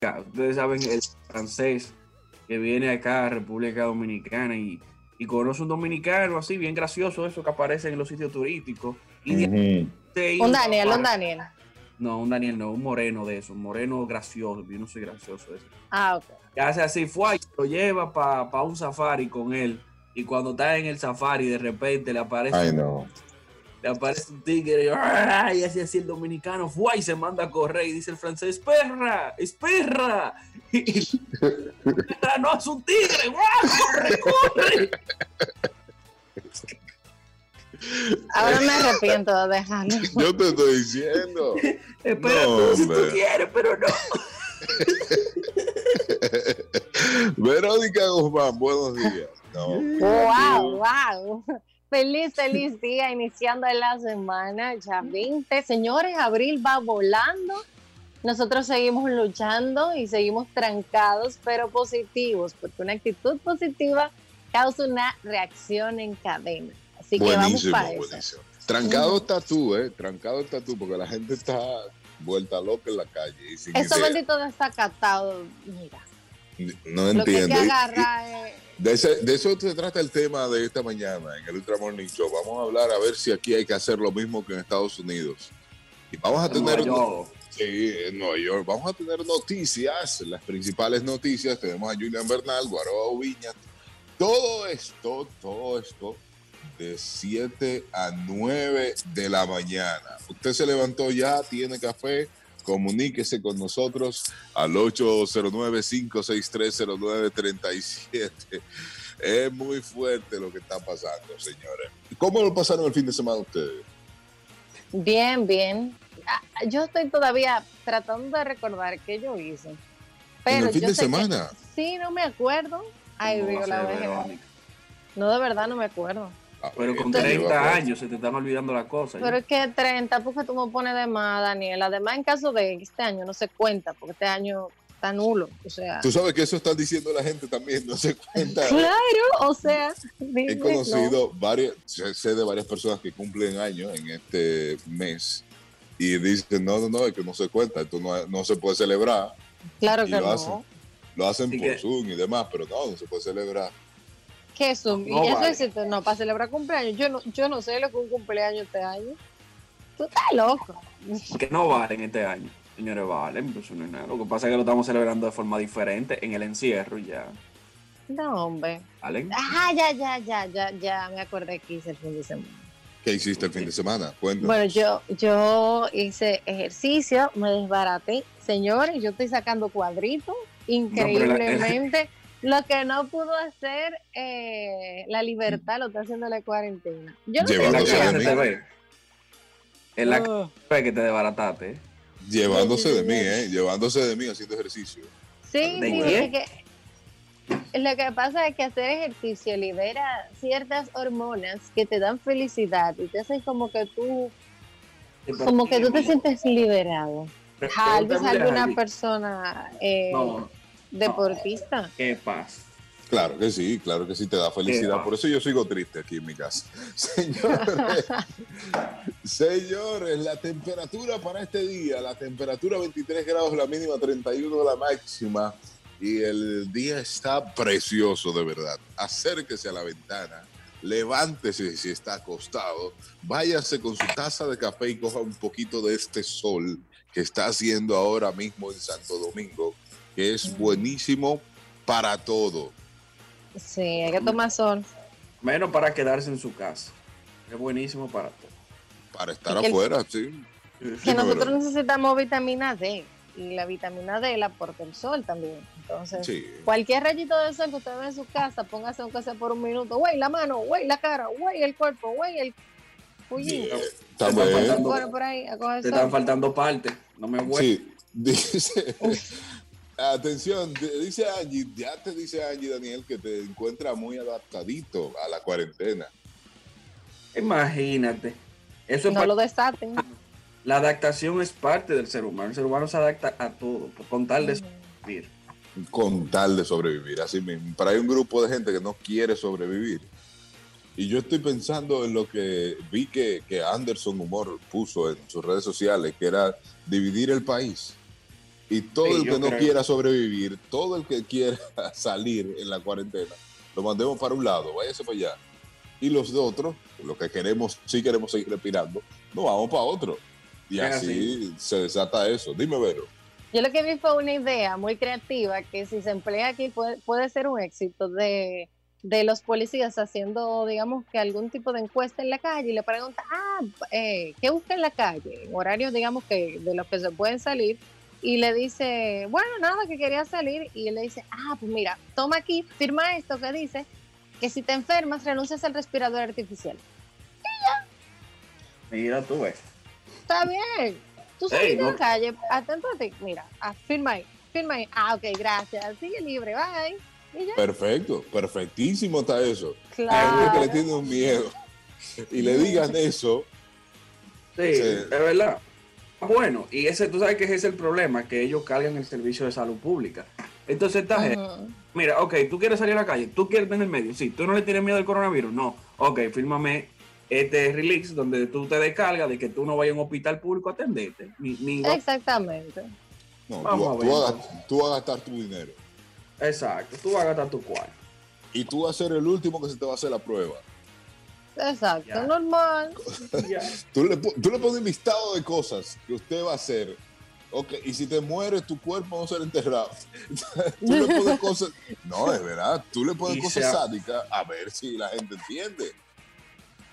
Ustedes saben el francés que viene acá a República Dominicana y, y conoce un dominicano así, bien gracioso, eso que aparece en los sitios turísticos. Y. Un Daniel, un Daniel. No, un Daniel no, un moreno de eso, un moreno gracioso, yo no soy gracioso de eso. Ah, ok. Que hace así, fue y lo lleva para un safari con él. Y cuando está en el safari, de repente le aparece, Ay, no. Le aparece un tigre y, ¡ah! y así así el dominicano fue y se manda a correr y dice el francés, perra, es perra. Y, "Perra, no es un tigre, ¡guau! corre, corre. Ahora me arrepiento de dejarlo. Yo te estoy diciendo. Espera No, tú si tú quieres, pero no. Verónica Guzmán, buenos días. No. Wow, wow. Feliz, feliz día iniciando la semana, ya 20. Señores, abril va volando. Nosotros seguimos luchando y seguimos trancados, pero positivos, porque una actitud positiva causa una reacción en cadena. Así que vamos Buenísimo, para eso. buenísimo. Trancado está tú, ¿eh? Trancado está tú, porque la gente está vuelta loca en la calle. Y sin Eso idea. bendito desacatado, mira. No Lo que hay que entiendo. Agarrar es- De, ese- de eso se trata el tema de esta mañana en el Ultra Morning Show. Vamos a hablar a ver si aquí hay que hacer lo mismo que en Estados Unidos. Y vamos a tener, sí, en Nueva York, vamos a tener noticias, las principales noticias. Tenemos a Julian Bernal, Guaroa Viña. Todo esto, todo esto de 7 a 9 de la mañana. Usted se levantó ya, tiene café, comuníquese con nosotros al 809-5630937. Es muy fuerte lo que está pasando, señores. ¿Cómo lo pasaron el fin de semana ustedes? Bien, bien. Ah, Yo estoy todavía tratando de recordar qué yo hice. Pero el fin yo de que- semana? sí, no me acuerdo. Ay, ¿Cómo va a Dios, la. Verónica? No, de verdad no me acuerdo. Ah, Pero con esta lleva 30 pues. años se te están olvidando las cosas. Pero es que 30, porque tú me pones de más, Daniel. Además, en caso de este año no se cuenta, porque este año está nulo. O sea, Tú sabes que eso está diciendo la gente también, no se cuenta. claro, o sea, dime, He no. conocido varias, sé sé de varias personas que cumplen años en este mes y dicen, no, no, no, es que no se cuenta, esto no, no se puede celebrar. Claro y que lo no. hacen. Lo hacen Así por que- Zoom y demás, pero no, no se puede celebrar. ¿Qué es un- No y eso vale. existe, no, para celebrar cumpleaños. Yo no, yo no sé lo que es un cumpleaños este año. Tú estás loco. que no valen este año. Señores, valen, pues eso no es nada. Lo que pasa es que lo estamos celebrando de forma diferente en el encierro ya. No, hombre. ¿Valen? Ajá, ya, ya, ya, ya, ya me acordé que hice el fin de semana. ¿Qué hiciste el fin de semana? Cuéntanos. Bueno, yo, yo hice ejercicio, me desbaraté. Señores, yo estoy sacando cuadritos increíblemente. Lo que no pudo hacer eh, la libertad lo está haciendo la cuarentena. Yo no sé Llevándose cara de mí. En la Oh, cara que te desbarataste. ¿eh? Llevándose de mí, ¿eh? Llevándose de mí haciendo ejercicio. Sí, ¿De sí, quién? es que- lo que pasa es que hacer ejercicio libera ciertas hormonas que te dan felicidad y te hacen como que tú, como que tú te sientes liberado. Tal vez alguna persona eh, No, deportista. qué paz. Claro que sí, claro que sí te da felicidad. Por eso yo sigo triste aquí en mi casa. Señores, señores, la temperatura para este día, la temperatura 23 grados, la mínima 31 la máxima. Y el día está precioso, de verdad. Acérquese a la ventana, levántese si está acostado, váyase con su taza de café y coja un poquito de este sol que está haciendo ahora mismo en Santo Domingo, que es buenísimo para todo. Sí, hay que tomar sol. Menos para quedarse en su casa. Es buenísimo para todo. Para estar el- afuera, sí. Que nosotros necesitamos vitamina D y la vitamina D la aporta el sol también. Entonces, Sí. cualquier rayito de sol que usted ve en su casa, póngase aunque sea por un minuto, güey, la mano, güey, la cara, güey, el cuerpo, güey, el Está a coger Te están faltando partes. No me voy. Sí, dice. Atención, dice Angie, ya te dice Angie Daniel que te encuentra muy adaptadito a la cuarentena. Imagínate. Eso es No lo desaten. La adaptación es parte del ser humano. El ser humano se adapta a todo, por con tal de vivir. con tal de sobrevivir, así mismo. Pero hay un grupo de gente que no quiere sobrevivir. Y yo estoy pensando en lo que vi que, que Anderson Humor puso en sus redes sociales, que era dividir el país. Y todo Sí, el que no creo. quiera sobrevivir, todo el que quiera salir en la cuarentena, lo mandemos para un lado, váyase para allá. Y los de otros, los que queremos, sí queremos seguir respirando, nos vamos para otro. Y así se desata eso. Dime, Vero. Yo lo que vi fue una idea muy creativa que si se emplea aquí puede, puede ser un éxito de, de los policías haciendo, digamos, que algún tipo de encuesta en la calle y le preguntan, ah, eh, ¿qué busca en la calle? En horarios, digamos, que de los que se pueden salir. Y le dice, bueno, nada, que quería salir. Y él le dice, ah, pues mira, toma aquí, firma esto que dice que si te enfermas renuncias al respirador artificial. Mira, tú ves. Está bien. Tú Ey, sales de no- la calle, atento a ti. Mira, ah, firma ahí, firma ahí. Ah, ok, gracias. Sigue libre, bye. Y ya. Perfecto, perfectísimo está eso. Hay gente que Claro. le tiene un miedo y le digan eso, Sí, Sí. es verdad. Bueno, y ese, tú sabes que ese es el problema, que ellos cargan el servicio de salud pública. Entonces esta gente, mira, ok, tú quieres salir a la calle, tú quieres tener medio, sí, tú no le tienes miedo al coronavirus, no, ok, fírmame este release donde tú te descargas de que tú no vayas a un hospital público a atenderte, ni, ni Exactamente. no, Vamos tú, a tú ver, vas a- entonces. tú vas a gastar tu dinero. exacto, tú vas a gastar tu cuarto. Y tú vas a ser el último que se te va a hacer la prueba. Exacto. Ya. Normal. Tú le, tú le pones un listado de cosas que usted va a hacer. Ok, y si te mueres, tu cuerpo va a ser enterrado. tú le pones cosas. No, es verdad. Tú le pones Y cosas sádicas a ver si la gente entiende.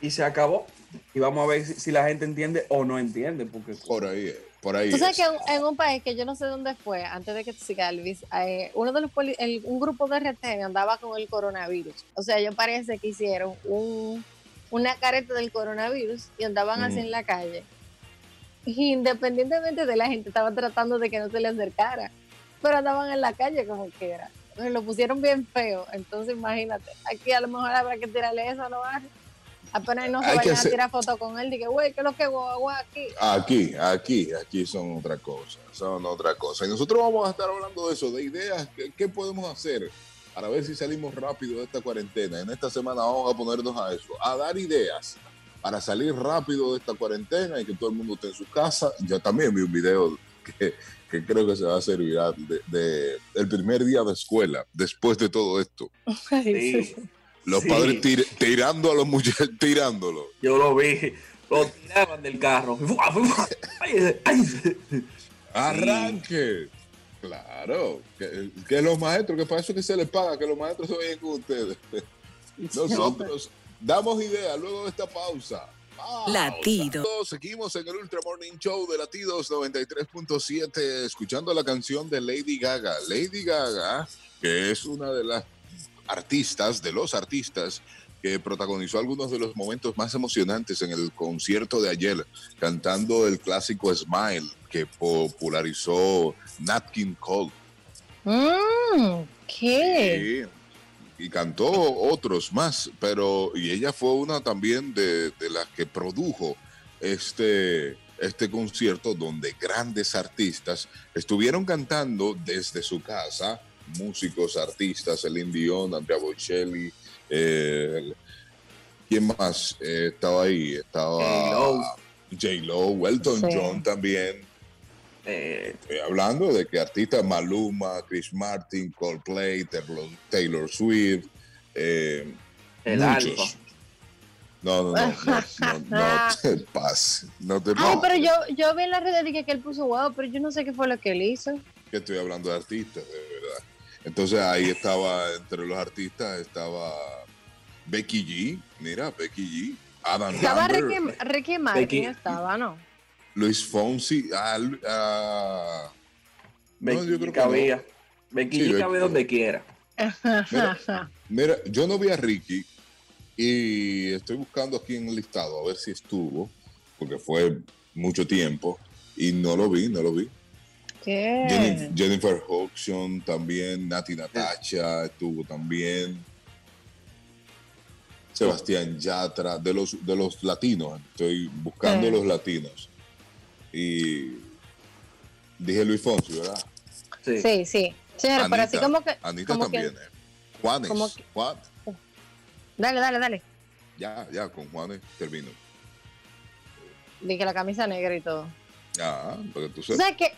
Y se acabó. Y vamos a ver si, si la gente entiende o no entiende, porque Por ahí, es, por ahí. Tú sabes es. que en, en un país que yo no sé dónde fue, antes de que te siga Elvis, eh, uno de los poli- el- un grupo de RT andaba con el coronavirus. O sea, yo parece que hicieron un, una careta del coronavirus y andaban así en la calle. Y independientemente de la gente, estaba tratando de que no se le acercara, pero andaban en la calle como quiera. Entonces, lo pusieron bien feo. Entonces, imagínate, aquí a lo mejor habrá que tirarle eso a los barrios. Apenas no se Hay vayan hacer- a tirar fotos con él. Dije, güey, ¿qué es lo que guagua aquí? Aquí, aquí, aquí son otra cosa, son otra cosa. Y nosotros vamos a estar hablando de eso, de ideas, ¿qué, qué podemos hacer para ver si salimos rápido de esta cuarentena? En esta semana vamos a ponernos a eso, a dar ideas para salir rápido de esta cuarentena y que todo el mundo esté en su casa. Yo también vi un video que, que creo que se va a hacer viral de, de el primer día de escuela, después de todo esto. sí, Los Sí. padres tir- tirando a los muchachos, tirándolo. yo lo vi, lo tiraban del carro. ¡Fua, fua! ¡Ay, ay! Arranque. Claro, que, que los maestros, que para eso que se les paga, que los maestros se vayan con ustedes. Nosotros damos idea luego de esta pausa. Pausa. Latido. Seguimos en el Ultra Morning Show de Latidos 93.7, escuchando la canción de Lady Gaga. Lady Gaga, que es una de las artistas, de los artistas, que protagonizó algunos de los momentos más emocionantes en el concierto de ayer, cantando el clásico Smile, que popularizó Nat King Cole. Mm, ¿Qué? Sí, y cantó otros más, pero y ella fue una también de, de las que produjo este, este concierto donde grandes artistas estuvieron cantando desde su casa, músicos, artistas, Celine Dion, Andrea Bocelli, eh, ¿quién más Eh, estaba ahí? Estaba J-Lo. Elton Sí. John también. Eh, Estoy hablando de que artistas Maluma, Chris Martin, Coldplay, Taylor, Taylor Swift, eh, el muchos. alfa. No, no, no, no, no, no te pases, no te Ay, pases. pero yo, yo vi en la red dije que él puso wow, pero yo no sé qué fue lo que él hizo. Que estoy hablando de artistas, de verdad. Entonces ahí estaba, entre los artistas estaba Becky G, mira, Becky G, Adam Estaba Lambert, Ricky, Ricky Martin, Becky- estaba, ¿no? Luis Fonsi, ah, ah, No, Becky yo creo que cabía. Becky Sí, G cabe Becky. donde quiera. Mira. Mira, yo no vi a Ricky y estoy buscando aquí en el listado a ver si estuvo, porque fue mucho tiempo y no lo vi, no lo vi. Jennifer Hodgson también, Nati Natacha estuvo también. Sebastián Yatra, de los, de los latinos, estoy buscando Sí. los latinos. Y dije Luis Fonsi, ¿verdad? Sí. Sí, sí. Señores, pero así Anita, como que. Anita como también, que- eh. Juanes, como que- Juan, Dale, dale, dale. ya, ya, con Juanes termino. Dije la camisa negra y todo. Ya, porque tú ¿Tú sabes. sabes que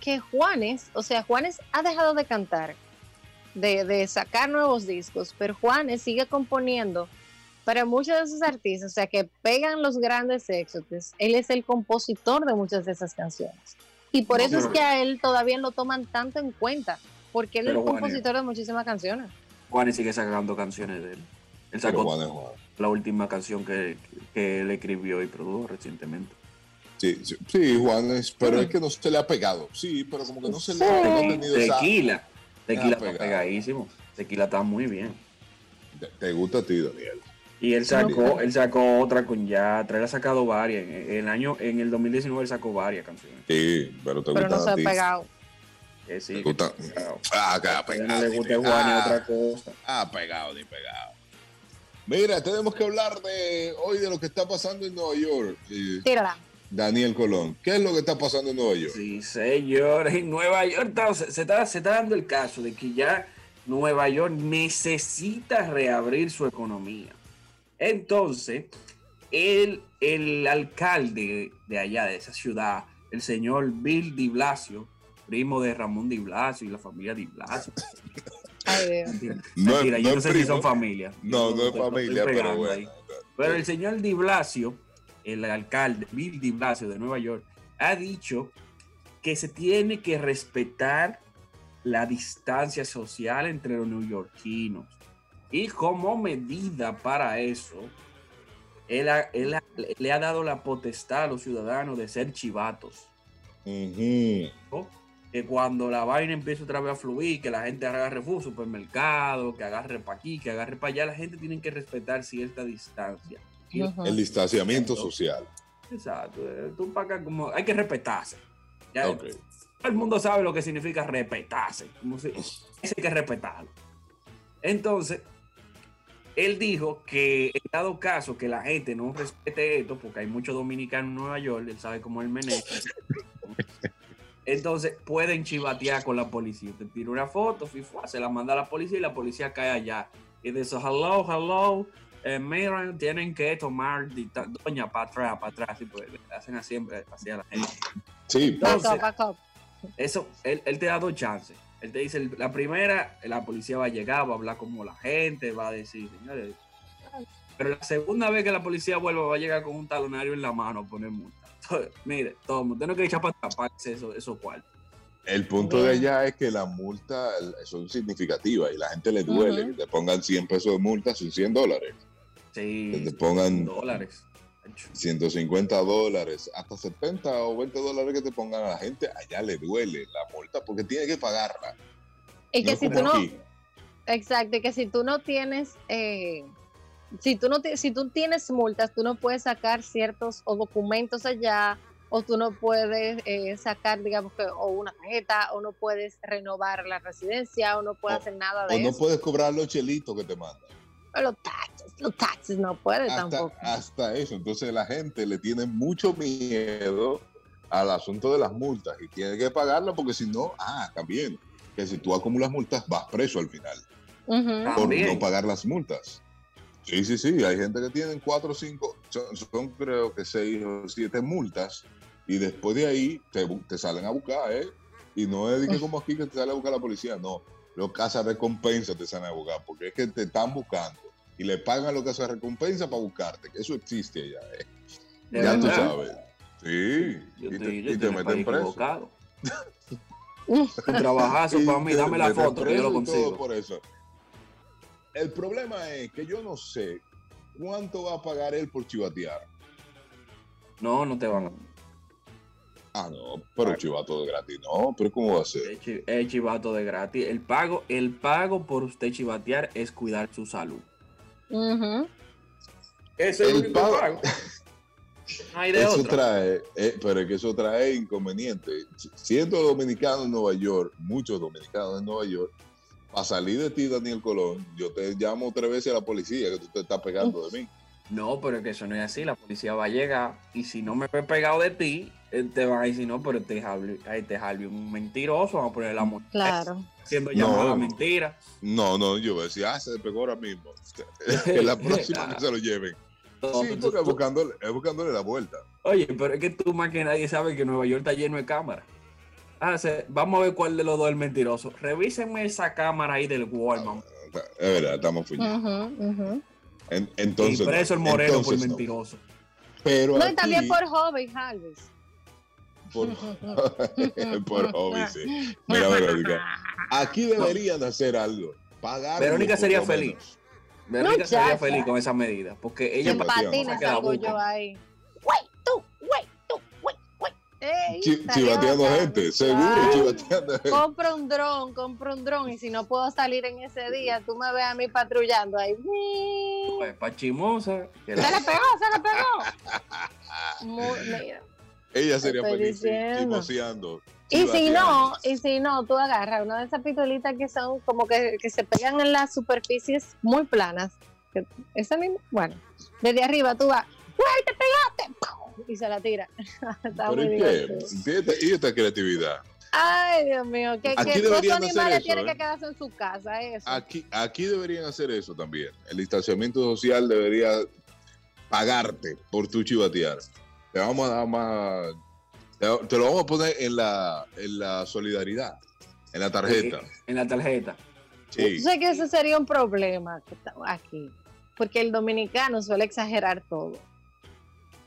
que Juanes, o sea, Juanes ha dejado de cantar, de, de sacar nuevos discos, pero Juanes sigue componiendo para muchos de esos artistas, o sea, que pegan los grandes éxitos. Él es el compositor de muchas de esas canciones. Y por No, eso es que a él todavía lo toman tanto en cuenta, porque él Pero es Juanes- compositor de muchísimas canciones. Juanes sigue sacando canciones de él. Él sacó Juan. la última canción que, que él escribió y produjo recientemente. Sí, sí, sí, Juan es, pero es que no se le ha pegado. Sí, pero como que no se le ha Sí. no ha tenido esa- Tequila. Tequila está pegado. pegadísimo. Tequila está muy bien. Te, gusta a ti, Daniel. Y él sacó, él sacó otra con Yatra, él ha sacado varias. En el año, en el 2019 él sacó varias canciones. Sí, pero te Pero gusta no se ha pegado. Que sí, Te que gusta. pegado. Ah, que ha él no pegado. le ni gusta Juan y pegado. otra cosa. Ah, pegado ni pegado. Mira, tenemos que hablar de hoy de lo que está pasando en Nueva York. Eh, Tírala. Daniel Colón, ¿qué es lo que está pasando en Nueva York? Sí, señor. En Nueva York está- se, se está, se está dando el caso de que ya Nueva York necesita reabrir su economía. Entonces, el, el alcalde de allá, de esa ciudad, el señor Bill Di Blasio, primo de Ramón Di Blasio y la familia Di Blasio. Ay, Dios. Mentira, No es- mentira, yo no sé si son familia. No, no es familia, pero bueno. ahí. Pero el señor Di Blasio, el alcalde Bill Di Blasio de Nueva York, ha dicho que se tiene que respetar la distancia social entre los neoyorquinos. Y como medida para eso, él, ha- él ha- le ha dado la potestad a los ciudadanos de ser chivatos. Que cuando la vaina empiece otra vez a fluir, que la gente agarre fu supermercado, que agarre para aquí, que agarre para allá, la gente tiene que respetar cierta distancia. El distanciamiento social. Exacto, eh, tú para acá como hay que respetarse. Ya. Todo el mundo sabe lo que significa respetarse. Como si, eso hay que respetarlo. Entonces, él dijo que en dado caso que la gente no respete esto, porque hay muchos dominicanos en Nueva York, él sabe cómo es el meneo. Entonces pueden chivatear con la policía. Te tira una foto, fifua, se la manda a la policía y la policía cae allá. Y dice, hello, hello, eh, tienen que tomar doña para atrás, para atrás. Y pues le hacen así, así a la gente. Sí, Back Entonces- up, back up. Eso, él, él te da dos chances. Él te dice, la primera, la policía va a llegar, va a hablar como la gente, va a decir, señores. Pero la segunda vez que la policía vuelva, va a llegar con un talonario en la mano a poner multa. Entonces, mire, todo, usted no quiere echar para taparse eso, eso cuartos. el punto de allá es que las multas son significativas y la gente le duele. Que te pongan 100 pesos de multa, son 100 dólares. Que Sí, te pongan dólares. 150 dólares, hasta 70 o 20 dólares que te pongan a la gente, allá le duele la multa porque tiene que pagarla. Y que No si tú no, aquí. exacto, y que si tú no tienes, eh, si tú no, si tú tienes multas, tú no puedes sacar ciertos o documentos allá, o tú no puedes eh, sacar, digamos que, o una tarjeta, o no puedes renovar la residencia, o no puedes O- hacer nada O de no eso. puedes cobrar los chelitos que te mandan. Pero los taxes, los taxes no Hasta, tampoco. hasta eso. Entonces la gente le tiene mucho miedo al asunto de las multas y tiene que pagarla porque si no, ah, también, que si tú acumulas multas vas preso al final por También. no pagar las multas. Sí, sí, sí, hay gente que tienen cuatro o cinco, son, son creo que seis o siete multas y después de ahí te, te salen a buscar, ¿eh? Y no es de que como aquí que te sale a buscar la policía, no. Los casas recompensa te salen a buscar porque es que te están buscando y le pagan los casas recompensa para buscarte, que eso existe allá, ¿eh? ¿De ya tú verdad? sabes. Sí, Yo y te, yo y te meten preso. equivocado. Un trabajazo para mí, dame la foto que yo lo consigo. por eso. El problema es que yo no sé cuánto va a pagar él por chivatear. No, no te van a. Ah, no, pero chivato de gratis, no, pero ¿cómo va a ser? Es chi- es chivato de gratis. El pago, el pago por usted chivatear es cuidar su salud. Ujú. Ese El único pago- pago. No hay de Eso otra. trae, eh, pero es que eso trae inconvenientes. Siendo dominicano en Nueva York, muchos dominicanos en Nueva York, para salir de ti, Daniel Colón, yo te llamo tres veces a la policía que tú te estás pegando de mí. No, pero es que eso no es así. La policía va a llegar y si no me ve pegado de ti, te va a decir, no, pero este Harvey, este Harvey es un mentiroso, vamos a poner la multa. Claro. Haciendo No. llamada mentira. No, no, yo voy a decir, ah, se pegó ahora mismo. que la próxima que se lo lleven. No, Sí, tú- porque es tú- buscándole, es buscándole la vuelta. Oye, pero es que tú más que nadie sabe que Nueva York está lleno de cámaras. Ah, se- vamos a ver cuál de los dos es el mentiroso. Revísenme esa cámara ahí del Walmart. Es verdad, estamos fuñidos. Ujú, ujú. En- Y entonces, preso el no. moreno por Entonces, no. mentiroso. Pero No, y también por hobby, Harvis. Por, por hobby, sí. Mira, Verónica, aquí deberían hacer algo. Pagar. Verónica sería feliz. menos. Verónica sería Muchacha. feliz con esa medida. Porque ella patines salgo yo ahí. Güey, tú, güey, tú, güey, güey. Estaría Chivateando bacano. gente, seguro, Ay, chivateando gente. Compra un dron, compra un dron y si no puedo salir en ese día, tú me ves a mí patrullando ahí. Pues, pa' chimosa. que Se le pegó, se le pegó. Muy- mira. Ella sería feliz, chismoseando, Y si no, y si no, tú agarras una de esas pistolitas que son como que, que se pegan en las superficies muy planas. Esa misma, bueno, desde arriba tú vas, ¡güey, te pegaste! ¡Pum! Y se la tira. Está ¿Pero muy y qué? divertido. ¿Y esta- ¿Y esta creatividad? Ay, Dios mío, que, Aquí que los deberían hacer animales eso, tienen ¿eh? que quedarse en su casa, eso. Aquí, aquí deberían hacer eso también. El distanciamiento social debería pagarte por tu chivatear. Te vamos a dar más. Te, lo vamos a poner en la, en la solidaridad, en la tarjeta. En la tarjeta. Sí. Yo sé que ese sería un problema aquí, porque el dominicano suele exagerar todo.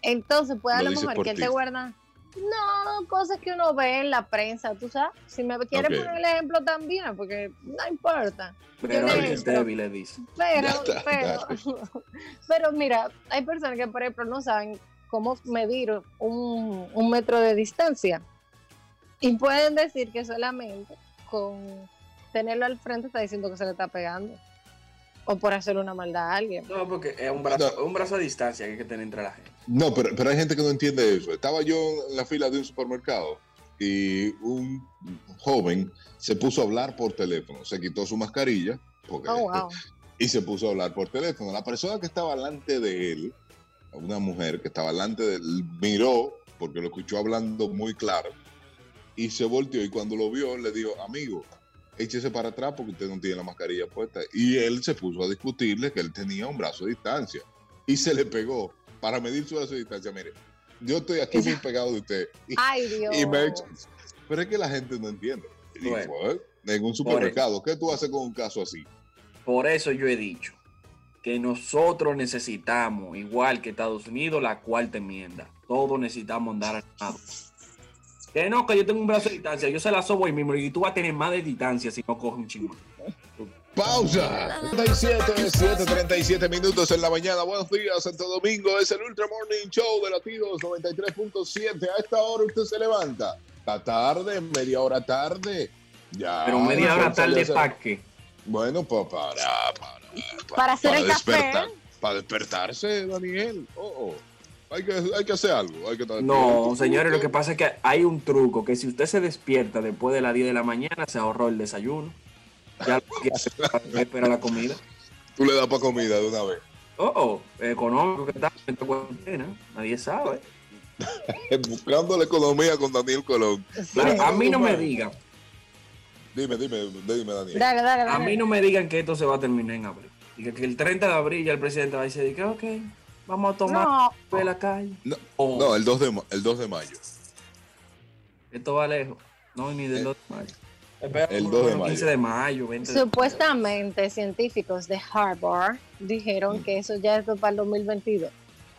Entonces puede a Lo mejor que él te guarda, no, cosas que uno ve en la prensa, tú sabes. Si me quieres poner el ejemplo también, porque no importa. Pero es débil, le dice. Pero, pero, pero mira, hay personas que, por ejemplo, no saben cómo medir un, un metro de distancia y pueden decir que solamente con tenerlo al frente está diciendo que se le está pegando o por hacerle una maldad a alguien. No, porque es un brazo, un brazo a distancia que hay que tener entre la gente. No, pero, pero hay gente que no entiende eso. Estaba yo en la fila de un supermercado y un joven se puso a hablar por teléfono. Se quitó su mascarilla porque, Oh, wow. y se puso a hablar por teléfono. La persona que estaba delante de él, una mujer que estaba delante de él, miró porque lo escuchó hablando muy claro y se volteó y cuando lo vio le dijo, amigo, échese para atrás porque usted no tiene la mascarilla puesta. Y él se puso a discutirle que él tenía un brazo de distancia y se le pegó para medir su brazo de distancia. Mire, yo estoy aquí muy pegado de usted. Y, Ay, Dios. y me echo- Pero es que la gente no entiende. Bueno. fue en un supermercado, ¿qué tú haces con un caso así? Por eso yo he dicho que nosotros necesitamos, igual que Estados Unidos, la cuarta enmienda. Todos necesitamos andar armados. Que no, que yo tengo un brazo de distancia, yo se la sobo ahí mismo y tú vas a tener más de distancia si no coges un chingón. Pausa. 37, 7:37 minutos en la mañana. Buenos días, Santo Domingo. Es el Ultra Morning Show de Latidos 93.7. A esta hora usted se levanta. Está tarde, media hora tarde. Ya. Pero media hora tarde para qué. Bueno, pues para, para, Para hacer el café. despertar- Para despertarse, Daniel. Oh, oh. Hay, que, hay que hacer algo. Hay que estar No, señores, lo que pasa es que hay un truco, que si usted se despierta después de las 10 de la mañana, se ahorró el desayuno. Ya lo que hace es espera la comida. Tú le das para comida de una vez. Oh, oh, económico que está en cuarentena, nadie sabe. Buscando la economía con Daniel Colón. Claro, a mí no me digan, Dime, dime, dime, Daniel. Dale, dale, a dale. mí no me digan que esto se va a terminar en abril. Y que, el 30 de abril ya el presidente va a decir que, ok, vamos a tomar No, de la calle. No, Oh, No, el 2 de, el 2 de mayo. Esto va lejos. No, ni del El- 2 de mayo. Espera, el por 2 de menos 15 mayo. de mayo, 20 de supuestamente científicos de Harvard dijeron que eso ya es para el 2022.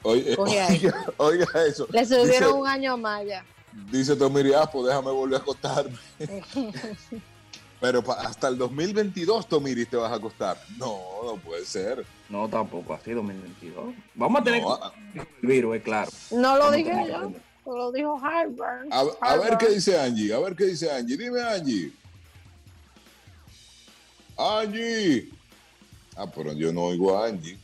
Oye, Coge ahí. oiga, oiga eso. Le subieron Dice- un año más ya. Dice Tomiri, pues déjame volver a acostarme. Pero hasta el 2022, Tomiri, te vas a acostar. No, no puede ser. No, tampoco, así 2022. Vamos a tener No, a, que el virus, es claro. No lo Vamos dije yo, lo dijo Harvard. a- a ver qué dice Angie, a ver qué dice Angie. Dime, Angie. Angie. Ah, pero yo no oigo a Angie.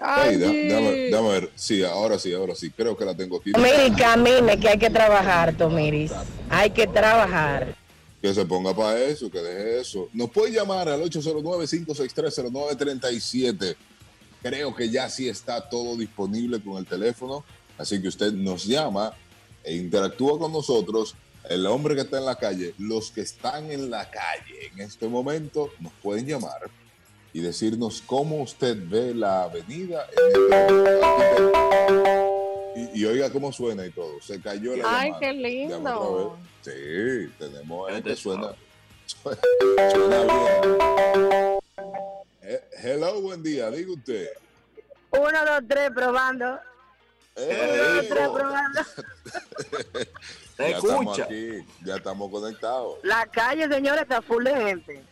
Ay, da- Angie. déjame, déjame ver. Sí, ahora sí, ahora sí. Creo que la tengo aquí. Miri, camine, que hay que trabajar, Tomiris. Hay que trabajar. Que se ponga para eso, que deje eso. Nos puede llamar al 809-563-0937. Creo que ya sí está todo disponible con el teléfono. Así que usted nos llama e interactúa con nosotros. El hombre que está en la calle, los que están en la calle en este momento, nos pueden llamar y decirnos cómo usted ve la avenida. en este. Y, y oiga cómo suena y todo. Se cayó la Ay, llamada. qué lindo. Sí, tenemos Ya este te suena, sabes. suena bien. Eh, hello, buen día, diga usted. Uno, dos, tres, probando. Eh, Uno, dos, tres, probando. Ya estamos escucha. aquí, ya estamos conectados. La calle, señores, está full de gente.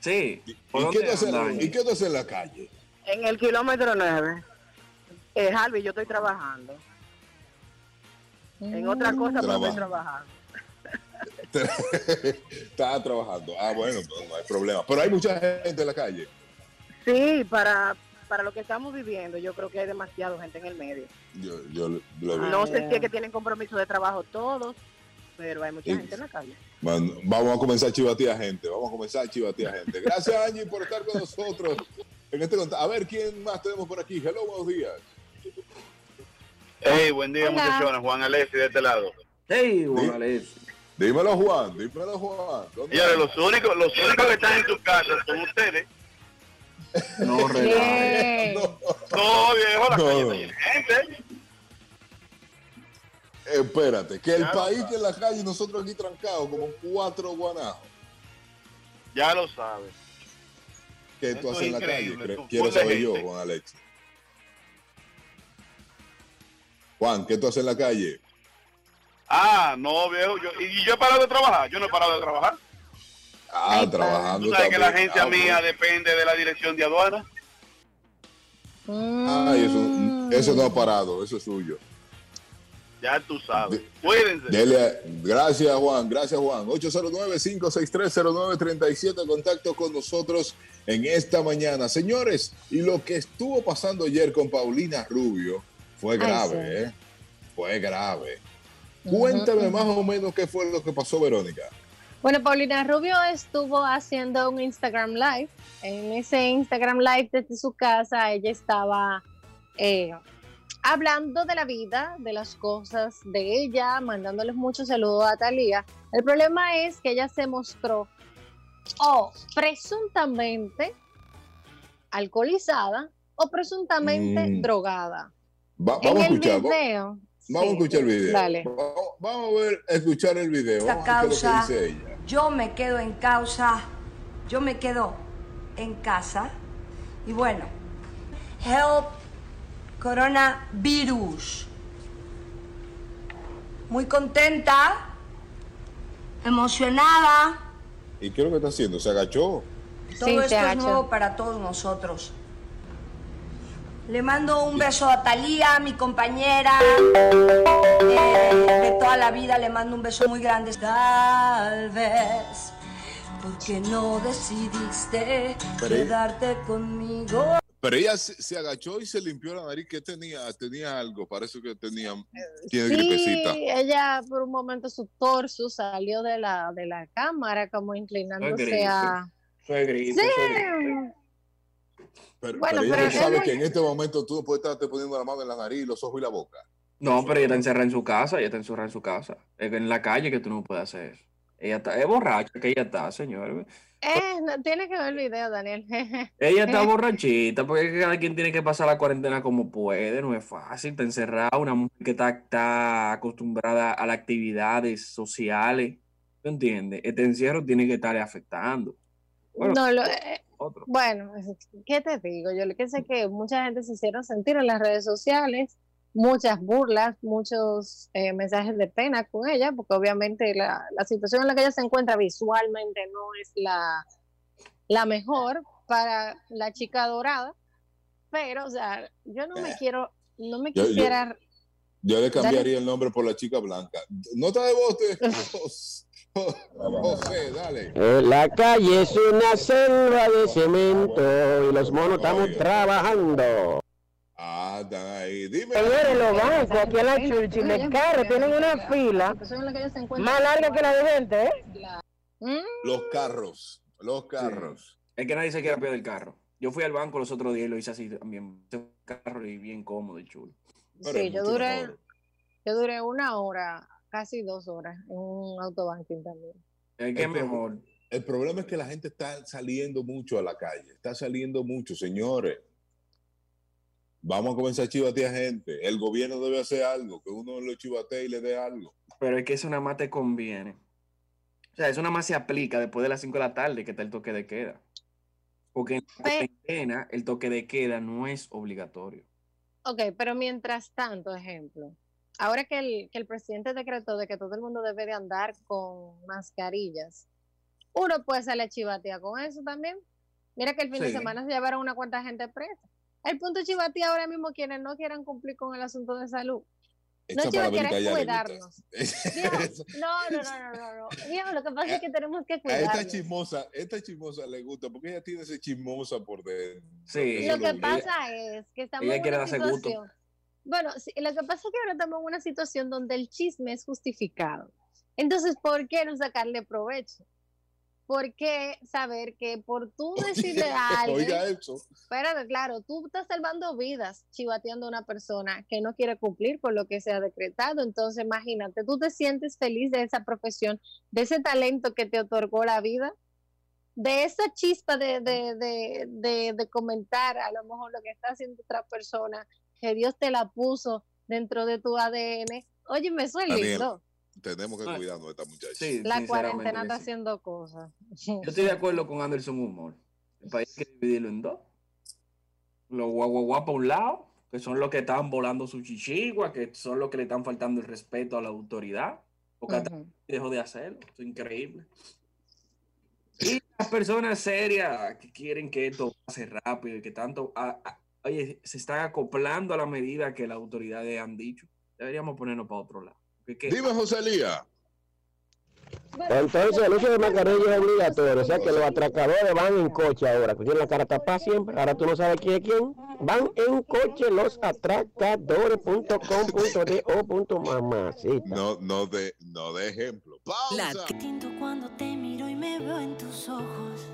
Sí. ¿Y, ¿Por y dónde qué tú haces, andan? ¿Y qué en la calle? En el kilómetro 9. Eh, Harvey, yo estoy trabajando. En otra cosa, pero estoy Trabaja. trabajando. Estaba trabajando. Ah, bueno, no, no hay problema. Pero hay mucha gente en la calle. Sí, para, para lo que estamos viviendo, yo creo que hay demasiada gente en el medio. Yo, yo lo-. No Ah, sé si es que tienen compromiso de trabajo todos, pero hay mucha Y- gente en la calle. Man, vamos a comenzar a chivatear gente. Vamos a comenzar a chivatear gente. Gracias, Angie, por estar con nosotros. En este a ver quién más tenemos por aquí. Hello, buenos días. Hey, buen día, muchachones. Juan Alessi de este lado. Hey, Sí. Juan Alexis. Dímelo, Juan. Dímelo, Juan. Los únicos, los únicos que están en sus casas son ustedes. No relajes. Bien. No, viejo, la No, calle no. está llena de gente. Espérate, que el Ya país que en la calle nosotros aquí trancados como cuatro guanajos. Ya lo sabes. ¿Qué tú haces es en la calle? tú Quiero saber yo. Juan Alex. Juan, ¿qué tú haces en la calle? Ah, no, viejo. Yo, y yo he parado de trabajar. Yo no he parado de trabajar. Ah, Ay, trabajando. Tú sabes que la agencia Ah, mía bueno. depende de la dirección de aduana. Ay, eso, eso no ha parado, eso es suyo. Ya tú sabes. De- Cuídense. Dele a- gracias, Juan. Gracias, Juan. 809-5630937. Contacto con nosotros en esta mañana. Señores, y lo que estuvo pasando ayer con Paulina Rubio fue Ay, grave, sí. ¿eh? Fue grave. Cuéntame más o menos qué fue lo que pasó, Verónica. Bueno, Paulina Rubio estuvo haciendo un Instagram Live. En ese Instagram Live desde su casa, ella estaba eh, hablando de la vida, de las cosas de ella, mandándoles muchos saludos a Talía. El problema es que ella se mostró, o presuntamente alcoholizada, o presuntamente Mm. drogada. Va- En vamos a el escuchar. video. Vamos a escuchar el video. Dale. Vamos, vamos a ver, a escuchar el video. Esta causa- lo que dice ella. Yo me quedo en causa, yo me quedo en casa. Y bueno, help coronavirus. Muy contenta, emocionada. ¿Y qué es lo que está haciendo? ¿Se agachó? Todo Sí, se esto es nuevo para todos nosotros. Le mando un beso a Talía, mi compañera eh, de toda la vida. Le mando un beso muy grande. Tal vez, porque no decidiste Pero ella- quedarte conmigo. Pero ella se, se agachó y se limpió la nariz. ¿Qué tenía? Tenía algo. Parece que tenía. Tiene Sí, gripecita. ella por un momento su torso salió de la, de la cámara como inclinándose a... Fue gripe. Sí. fue. Pero, Bueno, pero ella pero sabe que en este momento tú no puedes estarte poniendo la mano en la nariz, los ojos y la boca. No, pero ella está encerrada en su casa, ella está encerrada en su casa. Es que en la calle que tú no puedes hacer eso. Ella está, es borracha que ella está, señor. Eh, no, tienes que ver el video, Daniel. Ella está borrachita porque cada quien tiene que pasar la cuarentena como puede, no es fácil, está encerrada, una mujer que está, está acostumbrada a las actividades sociales, ¿tú entiendes? Este encierro tiene que estarle afectando. Bueno, no, lo, eh, Otro. bueno, ¿qué te digo? Yo lo que sé que mucha gente se hicieron sentir en las redes sociales, muchas burlas, muchos eh, mensajes de pena con ella, porque obviamente la, la situación en la que ella se encuentra visualmente no es la, la mejor para la chica dorada, pero, o sea, yo no me Eh. quiero, no me Yo- yo- quisiera... Yo le cambiaría el nombre por la chica blanca. Nota de bote. José, dale. Eh, La calle es una selva de cemento y los monos estamos trabajando. Ah, están ahí. Dime. Señores, los bancos aquí en la Churchill de carro tienen una fila en más larga que la de gente, ¿eh? Los carros. Los carros. Es que nadie se quiere pedir del carro. Yo fui al banco los otros días y lo hice así también. Un carro y bien cómodo y chulo. Pero Sí, yo duré, mejor. yo duré una hora, casi dos horas en un autobanking también. Es que por- mejor. El problema es que la gente está saliendo mucho a la calle. Está saliendo mucho, señores. Vamos a comenzar a chivatear gente. El gobierno debe hacer algo, que uno lo chivatee y le dé algo. Pero es que eso nada más te conviene. O sea, eso nada más se aplica después de las 5 de la tarde que está el toque de queda. Porque en la Pe- cuarentena el toque de queda no es obligatorio. Ok, pero mientras tanto, ejemplo, ahora que el, que el presidente decretó de que todo el mundo debe de andar con mascarillas, uno puede salir a chivatear con eso también. Mira que el fin de semana se llevaron una cuanta gente presa. El punto chivatear ahora mismo quienes no quieran cumplir con el asunto de salud. No palabrita es cuidarnos. No, no, no, no, no, no. Viejo, lo que pasa es que tenemos que A esta cuidarnos. chismosa, esta chismosa le gusta porque ella tiene ese chismosa por dentro. Sí. Lo que pasa es que estamos ella en quiere una darse gusto. Bueno, sí, lo que pasa es que ahora estamos en una situación donde el chisme es justificado. Entonces, ¿por qué no sacarle provecho? ¿Por qué saber que por tú decirle a alguien, Oiga eso. espérate, claro, tú estás salvando vidas chivateando a una persona que no quiere cumplir con lo que se ha decretado? Entonces, imagínate, tú te sientes feliz de esa profesión, de ese talento que te otorgó la vida, de esa chispa de, de, de, de comentar a lo mejor lo que está haciendo otra persona, que Dios te la puso dentro de tu ADN. Eso es Daniel, lindo. Tenemos que Ah. cuidarnos de esta muchacha. Sí, La cuarentena está sí. haciendo cosas. Yo estoy de acuerdo con Anderson Humor. El país hay que dividirlo en dos. Los guaguaguá por un lado, que son los que están volando su chichigua, que son los que le están faltando el respeto a la autoridad, porque hasta Ujú. dejó de hacerlo. Esto es increíble. Y las personas serias que quieren que esto pase rápido y que tanto, a- a- oye, se están acoplando a la medida que las autoridades han dicho. Deberíamos ponernos para otro lado. Que- Dime, José Lía. Bueno, Entonces el uso de mascarilla es obligatorio, o sea que los atracadores van en coche ahora, que tienen la cara tapada siempre, ahora tú no sabes quién es quién, van en coche los atracadores.com.do. mamacita. No, no de, no de ejemplo. Pausa. Distinto cuando te miro y me veo en tus ojos.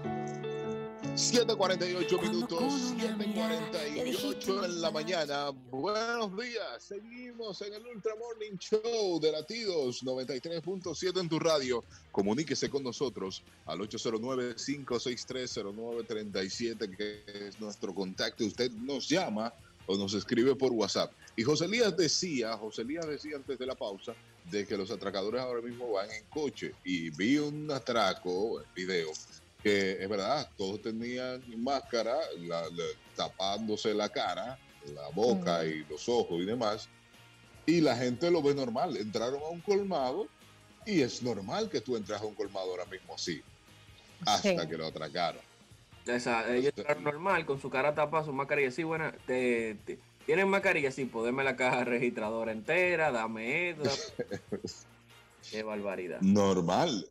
7:48 Cuando minutos, con una mirada te dijiste 7:48 en la mañana. Buenos días. Seguimos en el Ultra Morning Show de Latidos 93.7 en tu radio. Comuníquese con nosotros al 809-5630937, que es nuestro contacto. Usted nos llama o nos escribe por WhatsApp. Y José Lías decía, José Lías decía antes de la pausa, de que los atracadores ahora mismo van en coche. Y vi un atraco, el video, que es verdad, todos tenían máscara, la- la- tapándose la cara, la boca y los ojos y demás, y la gente lo ve normal. Entraron a un colmado y es normal que tú entres a un colmado ahora mismo así, hasta Sí. que lo atracaron. Esa, ellos entraron normal, con su cara tapada, su mascarilla. Sí, bueno, te, te- tienen mascarilla, sí, podeme la caja registradora entera, dame esto. Qué barbaridad. Normal.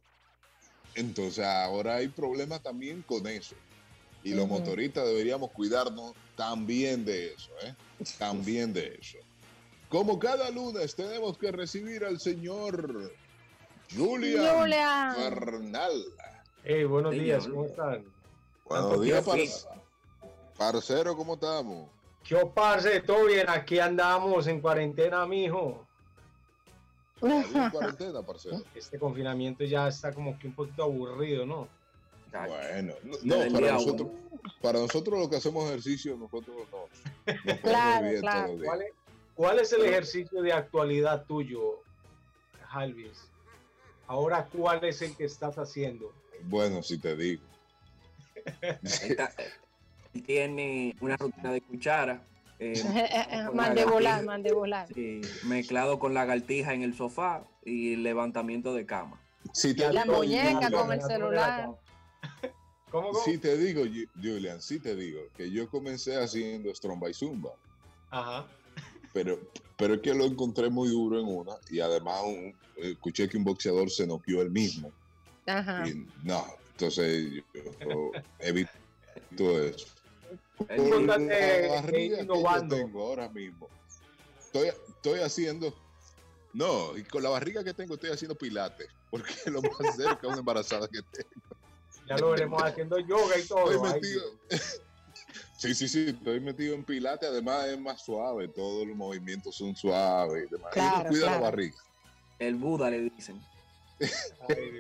Entonces ahora hay problemas también con eso. Y los motoristas deberíamos cuidarnos también de eso, ¿eh? También de eso. Como cada lunes tenemos que recibir al señor Julian Julian. Bernal. Hey, buenos Sí, días. ¿cómo están? Buenos días, par- parcero, ¿cómo estamos? Yo, parce, todo bien, aquí andamos en cuarentena, mijo. ¿Todavía en cuarentena, parcero? Este confinamiento ya está como que un poquito aburrido, ¿no? Bueno, no, para nosotros, para nosotros los que hacemos ejercicio, nosotros no. nos Claro, bien claro. ¿Cuál es, cuál es el ejercicio de actualidad tuyo, Jalvis? Ahora, ¿cuál es el que estás haciendo? Bueno, si te digo. Tiene una rutina de cuchara. Eh, mandibular, mandibular. sí, mezclado con lagartija en el sofá y levantamiento de cama. Si te La digo, muñeca Julian, con el celular. ¿Cómo, cómo? Si te digo, Ju- Julian, sí te digo que yo comencé haciendo Stromba y Zumba, Ajá. pero, pero es que lo encontré muy duro en una y además un- escuché que un boxeador se noqueó él mismo. Ajá. Y no, entonces yo evito eso. Él- Por Importante la barriga ir que yo innovando. tengo ahora mismo. Estoy, estoy haciendo. No, y con la barriga que tengo estoy haciendo pilates, porque es lo más cerca a una embarazada que tengo. Ya lo veremos haciendo yoga y todo. Estoy Ay, metido. Sí, sí, sí, estoy metido en pilates, además es más suave, todos los movimientos son suaves y demás. Uno cuida claro. la barriga. el Buda le dicen. ay,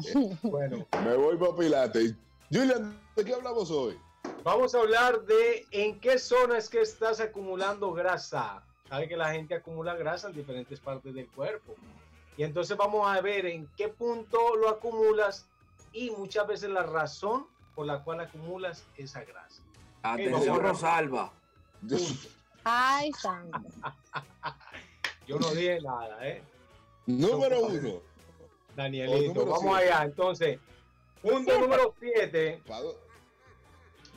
bueno, Me voy para pilates. Julian, ¿de qué hablamos hoy? Vamos a hablar de en qué zona es que estás acumulando grasa. Sabe que la gente acumula grasa en diferentes partes del cuerpo. Y entonces vamos a ver en qué punto lo acumulas y muchas veces la razón por la cual acumulas esa grasa. Atención, Rosalba. Ay, santo. Yo no dije nada, ¿eh? Número uno. Danielito, número vamos siete. allá. Entonces, punto número 7, Pado-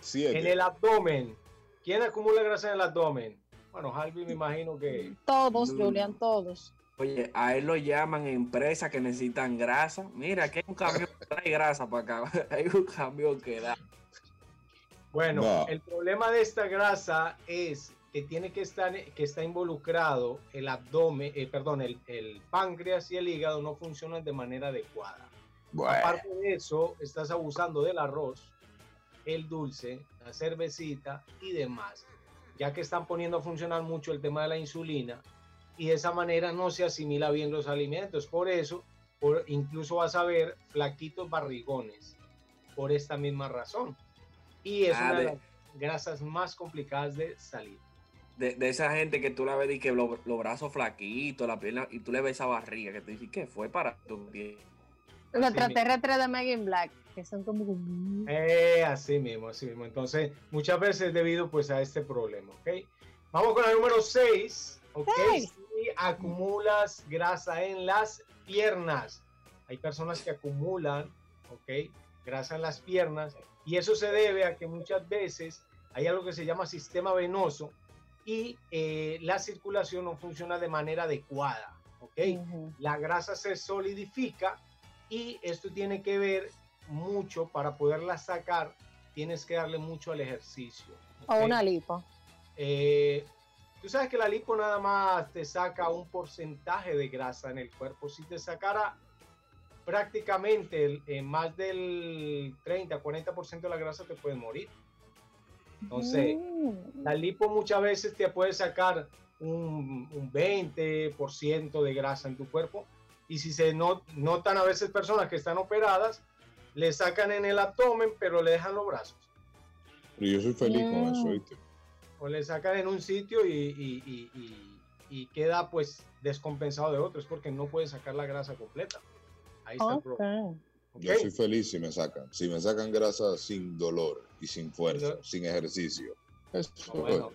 Siete. en el abdomen. ¿Quién acumula grasa en el abdomen? Bueno, Harvey me imagino que... Todos, No. Julian, todos. Oye, a él lo llaman empresas que necesitan grasa. Mira, aquí hay un camión que trae grasa para acá. Hay un camión que da. Bueno, No. el problema de esta grasa es que tiene que estar, que está involucrado el abdomen, eh, perdón, el, el páncreas y el hígado no funcionan de manera adecuada. Aparte de eso, estás abusando del arroz, el dulce, la cervecita y demás, ya que están poniendo a funcionar mucho el tema de la insulina y de esa manera no se asimila bien los alimentos. Por eso, por, incluso vas a ver flaquitos barrigones por esta misma razón. Y es Ah, una de de- las grasas más complicadas de salir. De, de esa gente que tú la ves y que los los brazos flaquitos, la pierna, y tú le ves esa barriga que te dices, ¿qué fue para tu pie? Los extraterrestres de Megan Black, que son como. Eh, así mismo, así mismo. Entonces, muchas veces debido pues a este problema, ¿ok? Vamos con el número 6, ¿ok? Si acumulas grasa en las piernas. Hay personas que acumulan, ¿ok? Grasa en las piernas y eso se debe a que muchas veces hay algo que se llama sistema venoso y eh, la circulación no funciona de manera adecuada, ¿ok? La grasa se solidifica y esto tiene que ver mucho para poderla sacar, tienes que darle mucho al ejercicio. O ¿ok? una lipo. Eh, tú sabes que la lipo nada más te saca un porcentaje de grasa en el cuerpo. Si te sacara prácticamente el- eh, más del 30, 40% de la grasa, te puedes morir. Entonces, Mm. la lipo muchas veces te puede sacar un, un 20% de grasa en tu cuerpo. Y si se no- notan a veces personas que están operadas, le sacan en el abdomen, pero le dejan los brazos. Pero yo soy feliz con eso, ¿viste? O le sacan en un sitio y, y- y- y- y queda pues descompensado de otros porque no puede sacar la grasa completa. Ahí está el Ok. problema. ¿ok? Yo soy feliz si me sacan. Si me sacan grasa sin dolor y sin fuerza, sin ejercicio. Eso, No, bueno,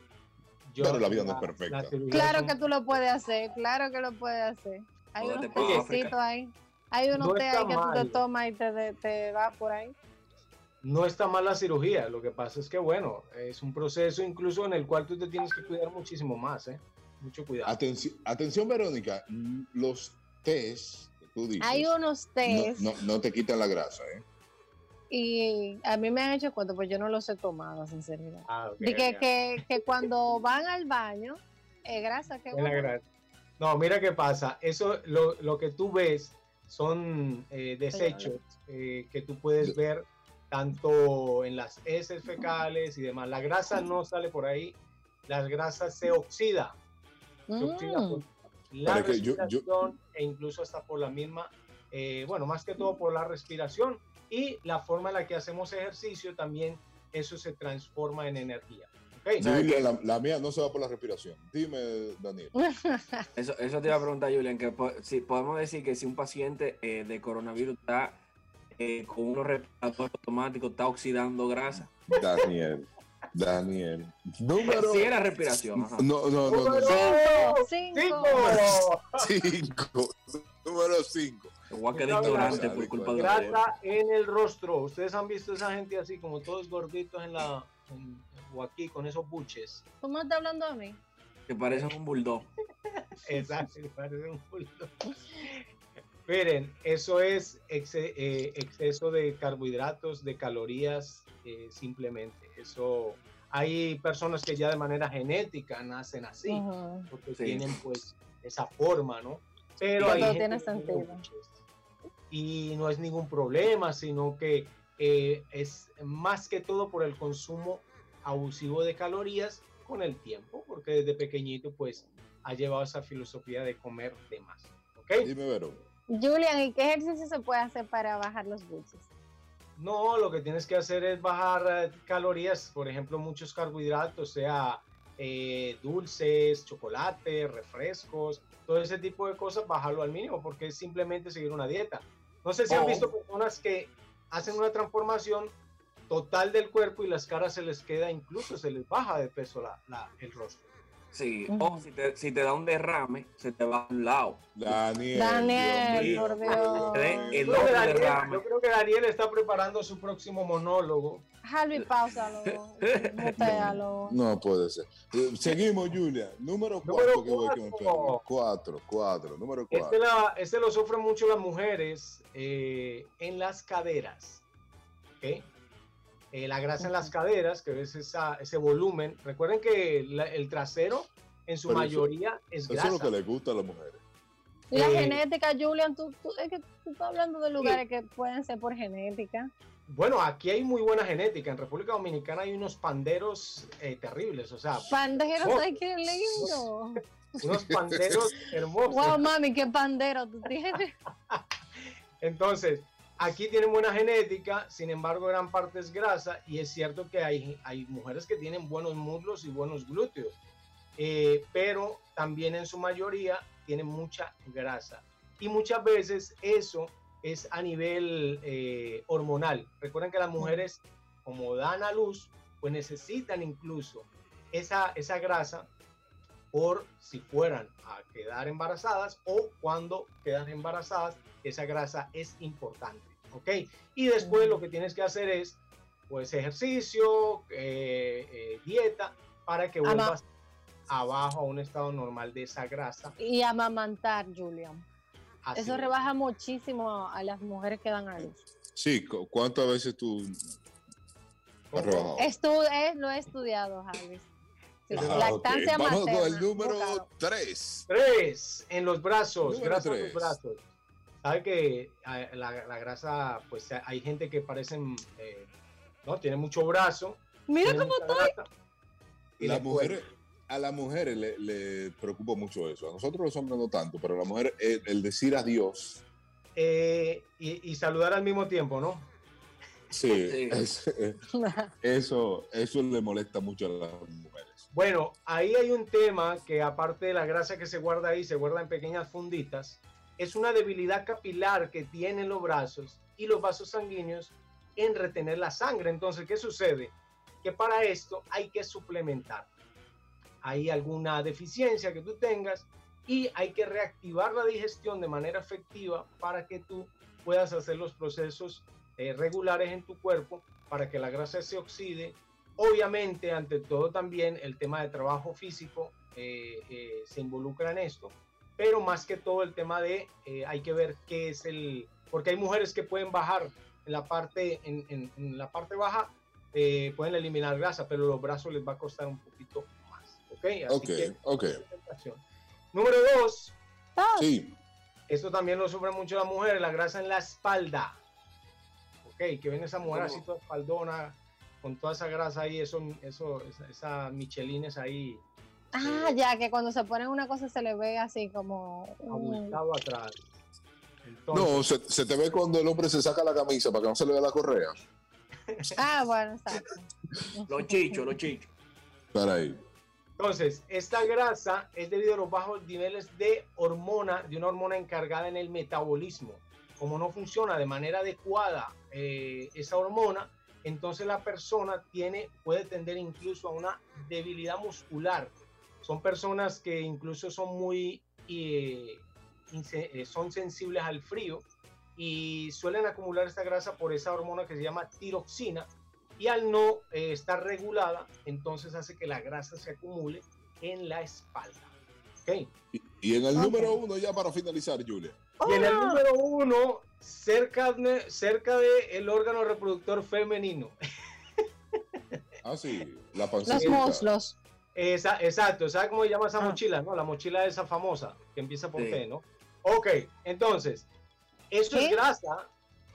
yo- Pero la vida no es perfecta. la Claro que tú lo puedes hacer, claro que lo puedes hacer. Hay unos tecitos ahí. Hay unos No té ahí que tú te mal. tomas y te, te, te va por ahí. no está mal la cirugía, lo que pasa es que, bueno, es un proceso incluso en el cual tú te tienes que cuidar muchísimo más, ¿eh? Mucho cuidado. Atención, atención, Verónica. Los test que tú dices Hay unos no, tés no, no te quitan la grasa, ¿eh? y a mí me han hecho cuento, pues yo no los he tomado, sinceridad. Ah, ok, De que, que, que cuando van al baño, es grasa que Es la bueno. gran- No, mira qué pasa. Eso, lo, lo que tú ves son eh, desechos eh, que tú puedes ver tanto en las heces fecales y demás. La grasa no sale por ahí, las grasas se oxida, se oxida Mm. por la yo- yo- respiración e incluso hasta por la misma, eh, bueno, más que todo por la respiración y la forma en la que hacemos ejercicio también, eso se transforma en energía. Dile, la, la mía no se va por la respiración. Dime, Daniel. Eso, eso te iba a preguntar, Julian, que po- si podemos decir que si un paciente eh, de coronavirus está eh, con unos respiradores automáticos, está oxidando grasa. Daniel. Daniel. Número. Si era respiración. ajá. No, no, no, no. ¡Número Cinco. cinco! Cinco. Número cinco. Voy a quedar Grasa, ignorante por culpa de ustedes. Grasa en el rostro. Ustedes han visto esa gente así como todos gorditos en la en- o aquí con esos buches. ¿Tú me estás hablando a mí? Que parecen un bulldog. Exacto, parece un bulto. Miren, eso es exce- eh, exceso de carbohidratos, de calorías, eh, simplemente. Eso hay personas que ya de manera genética nacen así, Ujú. porque Sí. tienen pues esa forma, ¿no? Pero hay gente tiene que sentido. buches. Y no es ningún problema, sino que eh, es más que todo por el consumo abusivo de calorías con el tiempo, porque desde pequeñito pues ha llevado esa filosofía de comer de más. ¿Ok? Dime, Vero. Julian, ¿y qué ejercicio se puede hacer para bajar los buches? No, lo que tienes que hacer es bajar eh, calorías, por ejemplo, muchos carbohidratos, sea eh, dulces, chocolate, refrescos, todo ese tipo de cosas, bajarlo al mínimo, porque es simplemente seguir una dieta. No sé si han Oh. visto personas que hacen una transformación total del cuerpo y las caras se les queda, incluso se les baja de peso la, la- el rostro. Sí, o si te, si te da un derrame, se te va a un lado. Daniel. Daniel, por. Dios. Yo el creo, que Daniel, yo creo que Daniel está preparando su próximo monólogo. Harvey, pausalo. Mutealo. No puede ser. Eh, Seguimos, Julia. Número Número cuatro cuatro. Cuatro. Número Este, cuatro. la- este lo sufren mucho las mujeres eh, en las caderas. ¿ok? Eh, la grasa en las caderas, que es esa, ese volumen. Recuerden que la- el trasero en su Pero eso- mayoría es Eso grasa. es lo que le gusta a las mujeres. La Eh, genética, Julian, tú, tú- es que tú estás hablando de lugares que pueden ser por genética. Bueno, aquí hay muy buena genética. En República Dominicana hay unos panderos eh, terribles. O sea, Panderos, Oh. ay, qué lindo. unos panderos hermosos. Wow, mami, qué pandero tú tienes. Entonces, aquí tienen buena genética, sin embargo, gran parte es grasa y es cierto que hay, hay mujeres que tienen buenos muslos y buenos glúteos, eh, pero también en su mayoría tienen mucha grasa. Y muchas veces eso es a nivel eh, hormonal. Recuerden que las mujeres, como dan a luz, pues necesitan incluso esa, esa grasa por si fueran a quedar embarazadas o cuando quedan embarazadas, esa grasa es importante, ¿ok? Y después lo que tienes que hacer es, pues, ejercicio, eh, eh, dieta, para que Ama- vuelvas abajo a un estado normal de esa grasa. Y amamantar, Julian. Así Eso es. rebaja muchísimo a las mujeres que dan a luz. Sí, cu- ¿cuántas veces tú has rebajado? Estu- eh, lo he estudiado, Javi. Sí, Ah, lactancia ok. Vamos con el número Bocado. 3. Tres, en los brazos, Número grasa en tres. los brazos. Sabe que eh, la, la grasa, pues eh, hay gente que parecen, eh, ¿no? Tiene mucho brazo. Mira cómo estoy. y Las le mujeres, a las mujeres le, le preocupa mucho eso. A nosotros los hombres no tanto, pero a la mujer el, el decir adiós, Eh, y, y saludar al mismo tiempo, ¿no? sí, Sí. es- eh, eso, eso le molesta mucho a las mujeres. Bueno, ahí hay un tema que aparte de la grasa que se guarda ahí, se guarda en pequeñas funditas, es una debilidad capilar que tienen los brazos y los vasos sanguíneos en retener la sangre. Entonces, ¿qué sucede? Que para esto hay que suplementar. Hay alguna deficiencia que tú tengas y hay que reactivar la digestión de manera efectiva para que tú puedas hacer los procesos eh, regulares en tu cuerpo para que la grasa se oxide Obviamente, ante todo también el tema de trabajo físico eh, eh, se involucra en esto, pero más que todo el tema de eh, hay que ver qué es el, porque hay mujeres que pueden bajar en la parte, en, en- en la parte baja, eh, pueden eliminar grasa, pero los brazos les va a costar un poquito más, ¿ok? Así Ok, que. Número dos, Sí, esto también lo sufren mucho las mujeres, la grasa en la espalda. Ok, que ven esa mujer ¿Cómo? así toda espaldona, con toda esa grasa ahí, eso, eso, esa, esa michelines ahí, Ah, ya, que cuando se ponen una cosa se le ve así como... abultado atrás. Entonces, no, se, se te ve cuando el hombre se saca la camisa para que no se le vea la correa. Ah, bueno, exacto. Los chichos, los chichos. Para ahí. entonces, esta grasa es debido a los bajos niveles de hormona, de una hormona encargada en el metabolismo. Como no funciona de manera adecuada eh, esa hormona, entonces la persona tiene, puede tender incluso a una debilidad muscular. Son personas que incluso son muy, eh, eh, son sensibles al frío y suelen acumular esta grasa por esa hormona que se llama tiroxina y al no eh, estar regulada, entonces hace que la grasa se acumule en la espalda. Y, y en el número uno, ya para finalizar, Julia. Y en el número uno, cerca de, cerca de el órgano reproductor femenino. Ah, sí, la pancita. Los muslos. Esa, exacto, ¿sabes cómo se llama esa Ah. mochila? No, la mochila esa famosa, que empieza por Sí. T, ¿no? Ok, entonces, eso es grasa,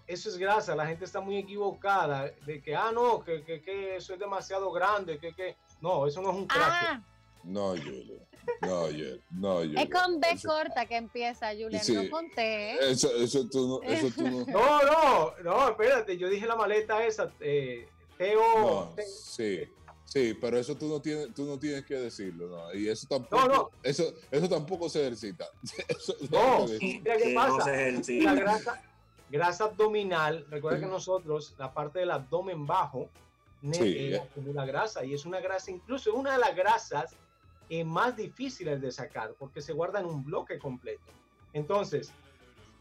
eso es grasa, la gente está muy equivocada de que, ah, no, que, que, que eso es demasiado grande, que, que, no, eso no es un crack. Ah, No, Julio. No, Julio. No, Julio. Es con B Eso- corta que empieza, Julián, Sí. no con T. ¿eh? Eso, eso tú no. Eso tú no. No, no, no, espérate, yo dije la maleta esa, eh, Teo. No, Te- sí, sí, pero eso tú no tienes, tú no tienes que decirlo, ¿no? Y eso tampoco, No, no. Eso, eso tampoco se ejercita. Eso- No, mira qué Que no pasa. se ejercita. La grasa, grasa abdominal, recuerda que nosotros, la parte del abdomen bajo, Sí, eh, grasa y es una grasa, incluso es una de las grasas eh, más difíciles de sacar porque se guarda en un bloque completo. Entonces,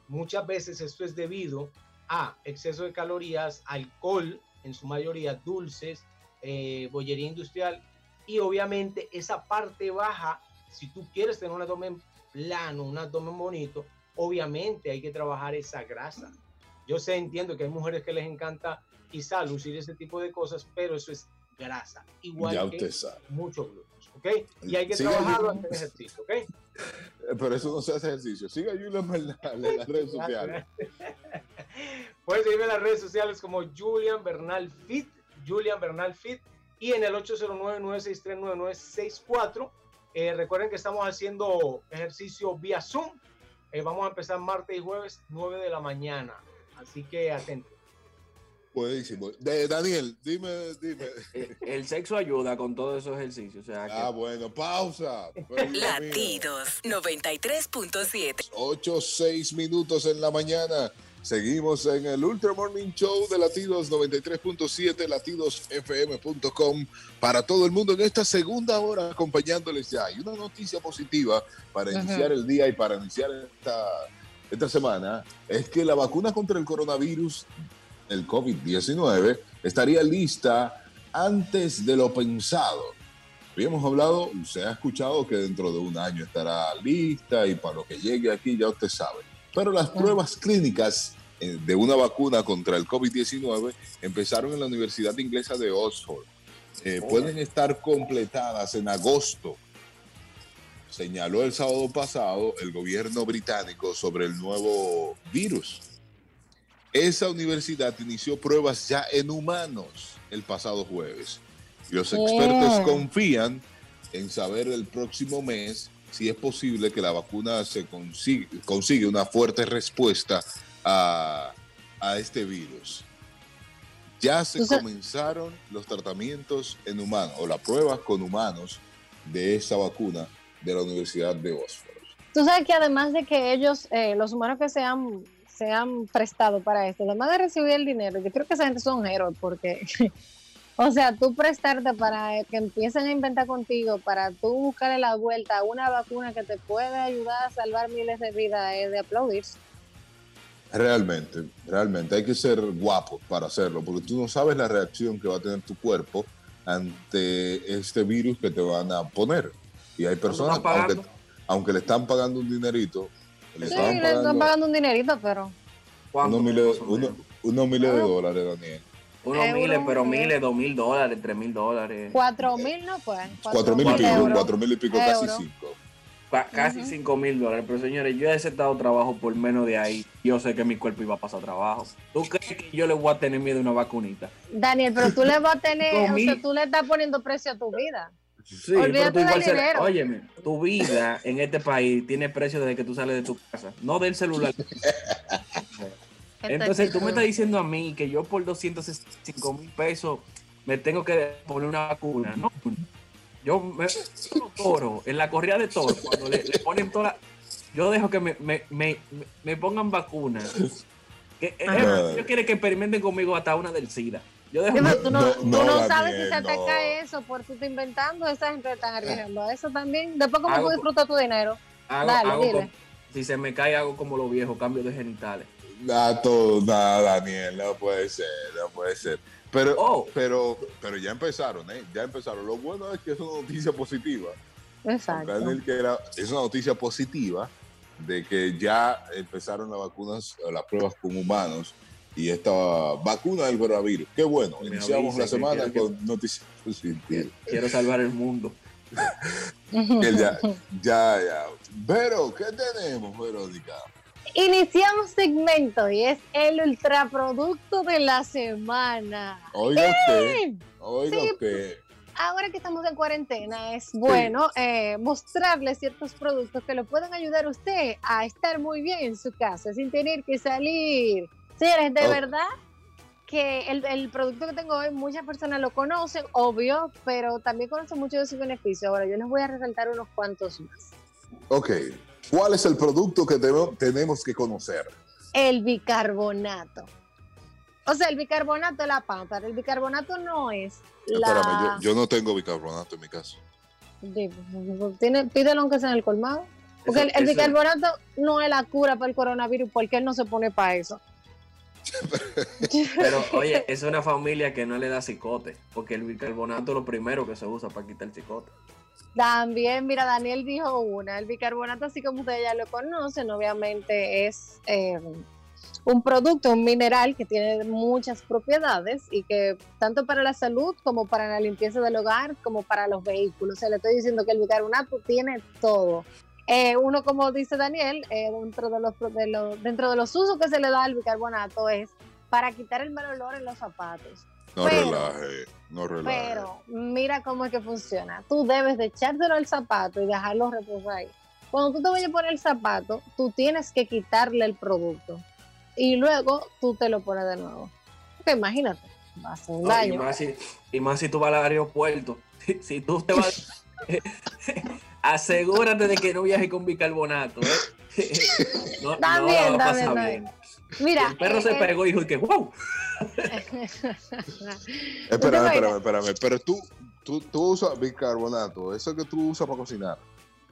muchas veces esto es debido a exceso de calorías, alcohol, en su mayoría dulces, eh, bollería industrial y obviamente esa parte baja, si tú quieres tener un abdomen plano, un abdomen bonito, obviamente hay que trabajar esa grasa. Yo sé, entiendo que hay mujeres que les encanta quizá lucir ese tipo de cosas, pero eso es grasa, igual ya que usted sabe. muchos glúteos, ¿ok? Y hay que Siga trabajarlo hacer ejercicio, ¿ok? Eh, Pero eso no se hace ejercicio. Siga a Julian Bernal en las redes sociales. Puedes seguirme en las redes sociales como Julian Bernal Fit, Julian Bernal Fit, y en el 809-963-9964. Eh, recuerden que estamos haciendo ejercicio vía Zoom. Eh, vamos a empezar martes y jueves, 9 de la mañana. Así que atentos. Buenísimo. De, Daniel, dime, dime. El, el sexo ayuda con todos esos ejercicios. O sea, que Ah, bueno, pausa. Latidos 93.7. 8, 6 minutos en la mañana. Seguimos en el Ultra Morning Show de Latidos 93.7, latidosfm.com para todo el mundo en esta segunda hora acompañándoles ya. Y una noticia positiva para Ajá. iniciar el día y para iniciar esta, esta semana es que la vacuna contra el coronavirus, el COVID-19, estaría lista antes de lo pensado. Habíamos hablado, se ha escuchado que dentro de un año estará lista y para lo que llegue aquí ya usted sabe. Pero las pruebas clínicas eh, de una vacuna contra el COVID-19 empezaron en la Universidad Inglesa de Oxford. Eh, pueden estar completadas en agosto, señaló el sábado pasado el gobierno británico sobre el nuevo virus. Esa universidad inició pruebas ya en humanos el pasado jueves. Y los expertos confían en saber el próximo mes si es posible que la vacuna se consigue, consigue una fuerte respuesta a, a este virus. Ya se comenzaron los tratamientos en humanos o las pruebas con humanos de esa vacuna de la Universidad de Oxford. Tú sabes que además de que ellos, eh, los humanos que se han, se han prestado para esto, además de recibir el dinero, yo creo que esa gente son héroes porque, o sea, tú prestarte para que empiecen a inventar contigo, para tú buscarle la vuelta a una vacuna que te puede ayudar a salvar miles de vidas, es de aplaudirse. Realmente, realmente hay que ser guapo para hacerlo, porque tú no sabes la reacción que va a tener tu cuerpo ante este virus que te van a poner. Y hay personas, aunque, aunque le están pagando un dinerito, le Sí, estaban le están pagando un dinerito, pero ¿cuánto unos miles, unos, de Ah. dólares, Daniel. Unos Euro, miles, pero miles, dos mil dólares, tres mil dólares. cuatro mil no fue. Cuatro mil y pico, euros. cuatro mil y pico, casi cinco. Ca- Casi cinco mil dólares. Pero señores, yo he aceptado trabajo por menos de ahí. Yo sé que mi cuerpo iba a pasar trabajo. ¿Tú crees que yo le voy a tener miedo a una vacunita? Daniel, pero tú le vas a tener, o sea, tú le estás poniendo precio a tu vida. Sí, Olvídate tú igual del se- dinero. Óyeme, tu vida en este país tiene precio desde que tú sales de tu casa, no del celular. Entonces tú me estás diciendo a mí que yo por 265 mil pesos me tengo que poner una vacuna. No, yo me toro en la corrida de toro cuando le, le ponen toda la- yo dejo que me, me, me, me pongan vacunas. Que, eh, Ajá. yo quiero que experimenten conmigo hasta una del SIDA. Yo dejo pero tú no, No, tú no, no sabes si se cae eso por tú te inventando, esa gente están arriesgando a eso también. Después, ¿cómo Hago- tú disfrutas tu dinero? hago- Dale, hago dile. como- si se me cae hago como los viejos, cambio de genitales. Nada, todo, nada, Daniel, no puede ser, no puede ser. Pero, Oh. pero, pero ya empezaron, ¿eh? Ya empezaron. Lo bueno es que es una noticia positiva. Exacto. Daniel, que era- es una noticia positiva de que ya empezaron las vacunas, las pruebas con humanos y esta vacuna del coronavirus. Qué bueno, Me iniciamos la que semana que- con noticias positivas. Quiero salvar el mundo. Que ya, ya, ya. Pero, ¿qué tenemos, Verónica? Iniciamos segmento y es el ultraproducto de la semana. Oiga usted, oiga Sí. usted. ahora que estamos en cuarentena, es bueno eh, mostrarles ciertos productos que lo pueden ayudar a usted a estar muy bien en su casa sin tener que salir. Señores, de Oh. verdad que el, el producto que tengo hoy, muchas personas lo conocen, obvio, pero también conocen mucho de sus beneficios. Ahora, yo les voy a resaltar unos cuantos más. Ok. ¿Cuál es el producto que tenemos que conocer? El bicarbonato. O sea, el bicarbonato es la pampa. El bicarbonato no es la... Espérame, yo, yo no tengo bicarbonato en mi casa. Di- Tiene, pídelo aunque sea en el colmado. Porque el, Eso- el eso- bicarbonato no es la cura para el coronavirus, porque él no se pone para eso. Pero oye, es una familia que no le da cicote, porque el bicarbonato es lo primero que se usa para quitar el cicote. También, mira, Daniel dijo una, el bicarbonato, así como ustedes ya lo conocen, obviamente es eh, un producto, un mineral que tiene muchas propiedades y que tanto para la salud como para la limpieza del hogar, como para los vehículos. O sea, le estoy diciendo que el bicarbonato tiene todo. Eh, uno, como dice Daniel, eh, dentro, de los, pro- de los- dentro de los usos que se le da al bicarbonato es para quitar el mal olor en los zapatos. No Pero- relaje, no relaje. Pero mira cómo es que funciona. Tú debes de echártelo al zapato y dejarlo reposar ahí. Cuando tú te vayas a poner el zapato, tú tienes que quitarle el producto. Y luego tú te lo pones de nuevo. Porque imagínate, va a hacer un No, y, daño. más si, y más si tú vas al aeropuerto. Si, si tú te vas. asegúrate de que no viajes con bicarbonato. ¿eh? no, También, también, pasar también. bien. Mira, el perro eh, se eh, pegó y dijo que wow. Espérame, espérame, espérame. Pero tú, tú, tú usas bicarbonato, eso que tú usas para cocinar.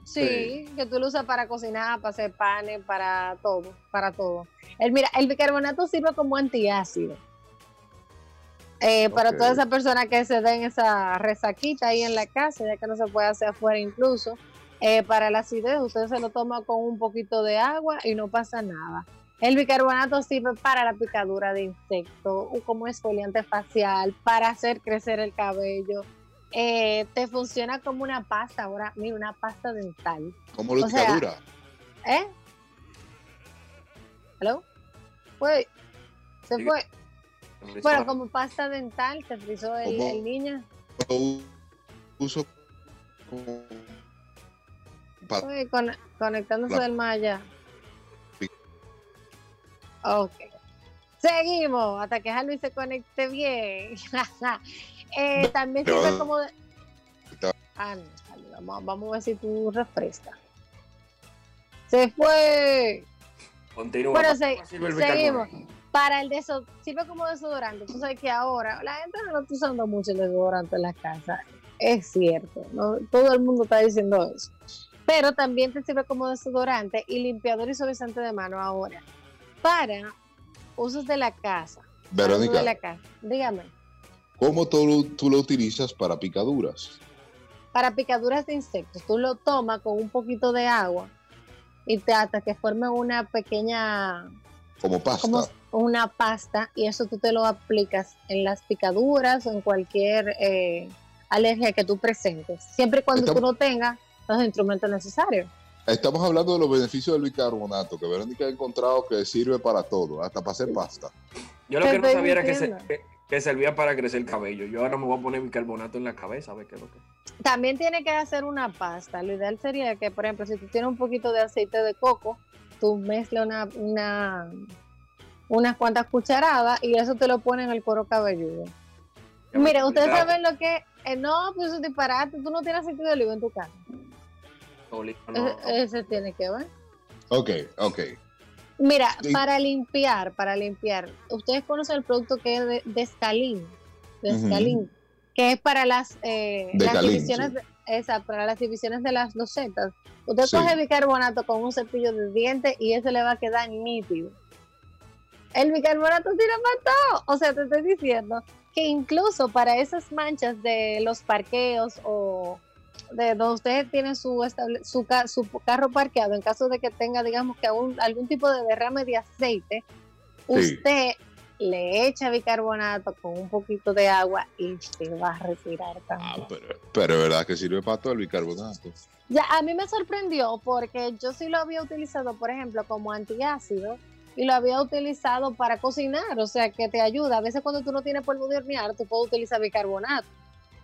Sí, que tú lo usas para cocinar, para hacer panes, para todo, para todo. El, mira, el bicarbonato sirve como antiácido. Eh, Para Ok. todas esas personas que se den esa resaquita ahí en la casa, ya que no se puede hacer afuera incluso, eh, para la acidez usted se lo toma con un poquito de agua y no pasa nada. El bicarbonato sirve para la picadura de insectos, como exfoliante facial, para hacer crecer el cabello. Eh, te funciona como una pasta, ahora, mira, una pasta dental. Como O sea, luchadura. ¿Eh? ¿Aló? Fue. Se Sí. Bueno, como pasta dental, te frizó el, Como- el niño. Lo uso como con- conectándose La- del malla. Ok. Seguimos hasta que Luis se conecte bien. Eh, también sirve Pero- como de. Ah, no, vamos, vamos a ver si tú refrescas. Se fue. Continúa. Bueno, ¿Para se- qué sirve el seguimos. Para el deso sirve como desodorante. Tú sabes que ahora la gente no está usando mucho el desodorante en la casa. Es cierto, ¿no? todo el mundo está diciendo eso. Pero también te sirve como desodorante y limpiador y suavizante de mano ahora. Para usos de la casa. Verónica, de la casa. Dígame. ¿cómo tú, lo- tú lo utilizas para picaduras? Para picaduras de insectos, tú lo tomas con un poquito de agua y te hasta que forme una pequeña Como pasta. como una pasta y eso tú te lo aplicas en las picaduras o en cualquier eh, alergia que tú presentes, siempre y cuando Estamos- tú no tengas los instrumentos necesarios. Estamos hablando de los beneficios del bicarbonato, que Verónica ha encontrado que sirve para todo, hasta para hacer pasta. Yo lo que no sabía era que, se- que servía para crecer el cabello. Yo ahora me voy a poner bicarbonato en la cabeza a ver qué es lo que. También tiene que hacer una pasta. Lo ideal sería que, por ejemplo, si tú tienes un poquito de aceite de coco, tú mezclas una, una, unas cuantas cucharadas y eso te lo pones en el cuero cabelludo. Mira, ustedes saben lo que... eh, no, pues eso es disparate. Tú no tienes aceite de oliva en tu casa. Oliva, no. Ese, ese tiene que ver. Ok, ok. Mira, Sí. para limpiar, para limpiar, ustedes conocen el producto que es de, Descalín, Descalín, que es para las, eh, las divisiones, sí. de- esa, para las divisiones de las losetas. Usted Sí. coge bicarbonato con un cepillo de dientes y eso le va a quedar nítido. El bicarbonato sirve para todo. O sea, te estoy diciendo que incluso para esas manchas de los parqueos o de donde usted tiene su, estable- su, ca- su carro parqueado, en caso de que tenga, digamos, que algún, algún tipo de derrame de aceite, Sí. usted le echa bicarbonato con un poquito de agua y se va a retirar también. Ah, pero, pero verdad que sirve para todo el bicarbonato. Ya, a mí me sorprendió porque yo sí lo había utilizado, por ejemplo, como antiácido y lo había utilizado para cocinar, o sea, que te ayuda. A veces cuando tú no tienes polvo de hornear, tú puedes utilizar bicarbonato.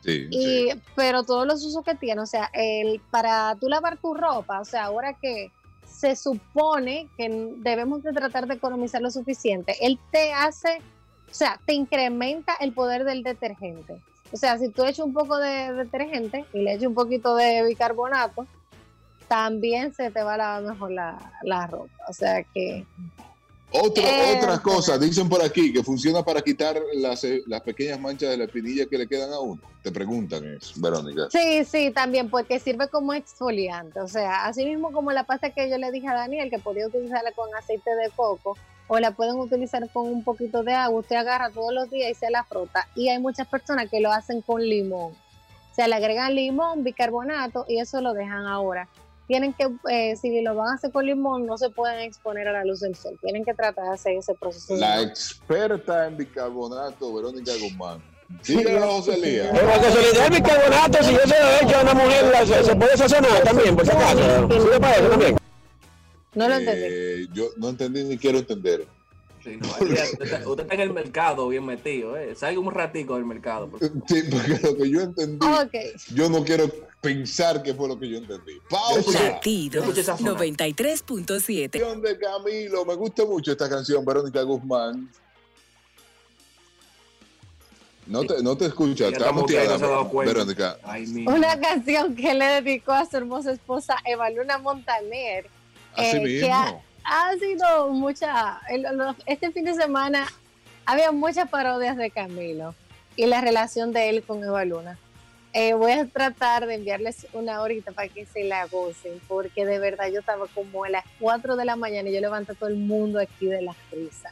Sí, sí. Y, pero todos los usos que tiene, o sea, el, para tú lavar tu ropa, o sea, ahora que se supone que debemos de tratar de economizar lo suficiente, él te hace, o sea, te incrementa el poder del detergente. O sea, si tú echas un poco de detergente y le echas un poquito de bicarbonato, también se te va a lavar mejor la, la ropa. O sea que Otra, Eh, otras cosas, dicen por aquí que funciona para quitar las, eh, las pequeñas manchas de la espinilla que le quedan a uno. Te preguntan eso, Verónica. Sí, sí, también, porque sirve como exfoliante. O sea, así mismo como la pasta que yo le dije a Daniel, que podía utilizarla con aceite de coco, o la pueden utilizar con un poquito de agua, usted agarra todos los días y se la frota. Y hay muchas personas que lo hacen con limón. O sea, le agregan limón, bicarbonato y eso lo dejan ahora. Tienen que, eh, si lo van a hacer con limón, no se pueden exponer a la luz del sol. Tienen que tratar de hacer ese proceso. La experta en bicarbonato, Verónica Guzmán. Dígalo, José Elías. Pero la casualidad del bicarbonato, si yo se lo he hecho a una mujer, la- se, se puede sazonar también, por si acaso. ¿Sirve para eso también? No lo entendí. Eh, yo no entendí ni quiero entender. Sí, no, usted, está, usted está en el mercado bien metido, ¿eh? Salga un ratico del mercado. por. Sí, porque lo que yo entendí, Ok. yo no quiero pensar que fue lo que yo entendí. Pausa. Latidos 93.7. Canción de Camilo, me gusta mucho esta canción, Verónica Guzmán. No te, no te escucha, está muteada, no. Verónica. Ay, Una canción que le dedicó a su hermosa esposa Eva Luna Montaner. Así eh, mismo. que ha, ha sido mucha. el- lo- este fin de semana había muchas parodias de Camilo y la relación de él con Eva Luna. Eh, voy a tratar de enviarles una horita para que se la gocen, porque de verdad yo estaba como a las 4 de la mañana y yo levanto a todo el mundo aquí de la risa.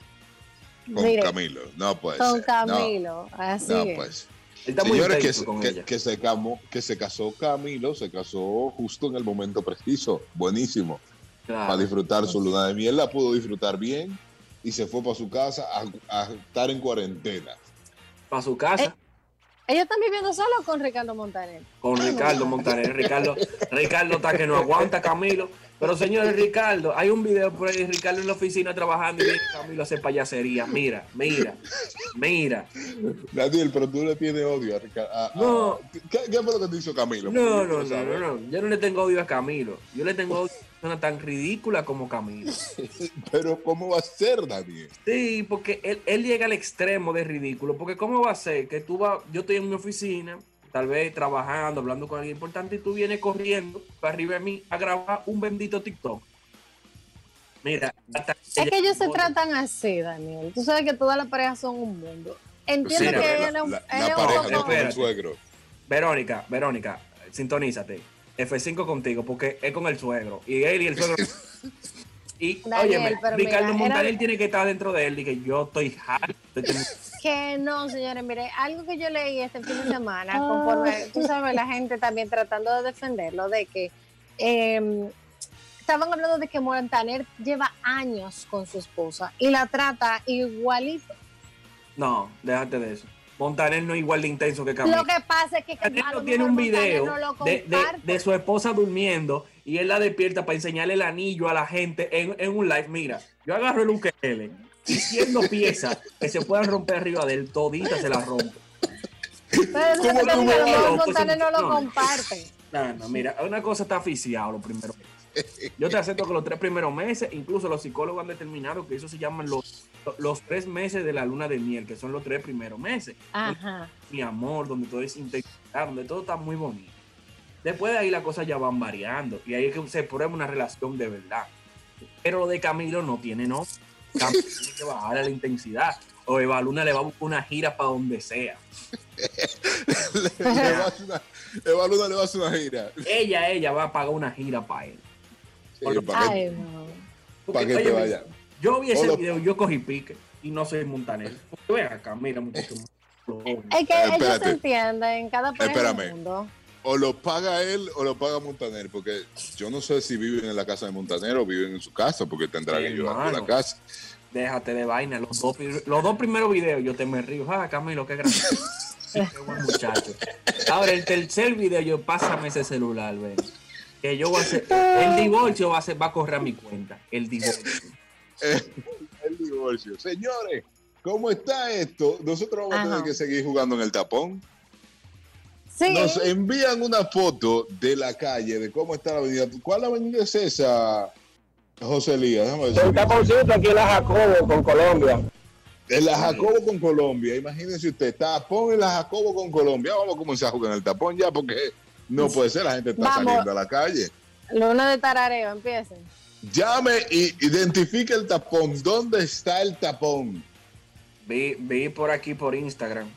Con Mire, Camilo, no puede con ser. Camilo, así No, no es. pues. Él está muy Señores, que, se- con que- ella. que se camó- que se casó Camilo, se casó justo en el momento preciso. Buenísimo. Claro. Para disfrutar su luna de miel, la pudo disfrutar bien y se fue para su casa a, a estar en cuarentena. Para su casa. Eh, ¿Ellos están viviendo solos con Ricardo Montaner? con Ricardo Montaner. Ricardo, Ricardo está que no aguanta Camilo. Pero señores, Ricardo, hay un video por ahí, Ricardo en la oficina trabajando y viene Camilo a hacer payasería. Mira, mira, mira. Daniel, pero tú le tienes odio a Ricardo. a- a- No. ¿Qué, qué fue lo que te hizo Camilo? No, no, no, no, no. Yo no le tengo odio a Camilo. Yo le tengo odio persona tan ridícula como Camilo. Pero ¿cómo va a ser, Daniel? Sí, porque él, él llega al extremo de ridículo. Porque ¿cómo va a ser que tú vas, yo estoy en mi oficina, tal vez trabajando, hablando con alguien importante, y tú vienes corriendo para arriba de mí a grabar un bendito TikTok? Mira, hasta Es que ellos se tratan así, Daniel. Tú sabes que todas las parejas son un mundo. Entiendo que la- él es un, La, él la es un pareja no el suegro. Verónica, Verónica, sintonízate. F5 contigo, porque es con el suegro. Y él y el suegro. Y, Daniel, Ricardo mira, Montaner era- tiene que estar dentro de él. Y que yo estoy harto. Que no, señores, mire, algo que yo leí este fin de semana, conforme, tú sabes, la gente también tratando de defenderlo, de que eh, estaban hablando de que Montaner lleva años con su esposa y la trata igualito. No, déjate de eso. Montaner no es igual de intenso que Camilo. Lo que pasa es que a Montaner lo tiene un video no lo de, de- su esposa durmiendo y él la despierta para enseñarle el anillo a la gente en, en un live. Mira, yo agarro el ukelele y siendo piezas que se puedan romper arriba de él, todita se la rompe. Pero eso es ¿Cómo lo que lo Pues, Montaner no lo comparte. No, no, mira, una cosa está aficiado los primeros meses. Yo te acepto que los tres primeros meses, incluso los psicólogos han determinado que eso se llaman los, los tres meses de la luna de miel, que son los tres primeros meses. Ajá. Mi amor, donde todo es intensidad, donde todo está muy bonito. Después de ahí las cosas ya van variando y ahí es que se prueba una relación de verdad. Pero lo de Camilo no tiene no. Camilo tiene que bajar la intensidad. O Eva Luna le va a buscar una gira para donde sea. le, le va a hacer una, Eva Luna le va a hacer una gira. Ella, ella va a pagar una gira para él. Sí, para que, Ay, no. para que te Óyeme, vaya. Yo vi ese Hola. video, yo cogí pique y no soy Montaner. Ven acá, mira, muchacho. Es que Eh, ellos se entienden, cada pareja del Espérame. mundo. O lo paga él o lo paga Montaner, porque yo no sé si viven en la casa de Montaner o viven en su casa, porque tendrá Sí, que ayudar a la casa. Déjate de vaina. Los dos, los dos primeros videos yo te me río. Ah, Camilo, qué gracioso. Sí, qué buen muchacho. Ahora, el tercer video, yo pásame ese celular, ven. Que yo voy a hacer. El divorcio va a, ser, va a correr a mi cuenta. El divorcio. El divorcio. Señores, ¿cómo está esto? Nosotros vamos a tener que seguir jugando en el tapón. Sí. Nos envían una foto de la calle, de cómo está la avenida. ¿Cuál avenida es esa, José Elías? El taponcito aquí en la Jacobo con Colombia. En la Jacobo con Colombia, imagínense usted, tapón en la Jacobo con Colombia. Vamos a comenzar a jugar en el tapón ya, porque no puede ser, la gente está Vamos. saliendo a la calle. Luna de tarareo, empiecen. Llame y identifique el tapón. ¿Dónde está el tapón? Vi, vi por aquí por Instagram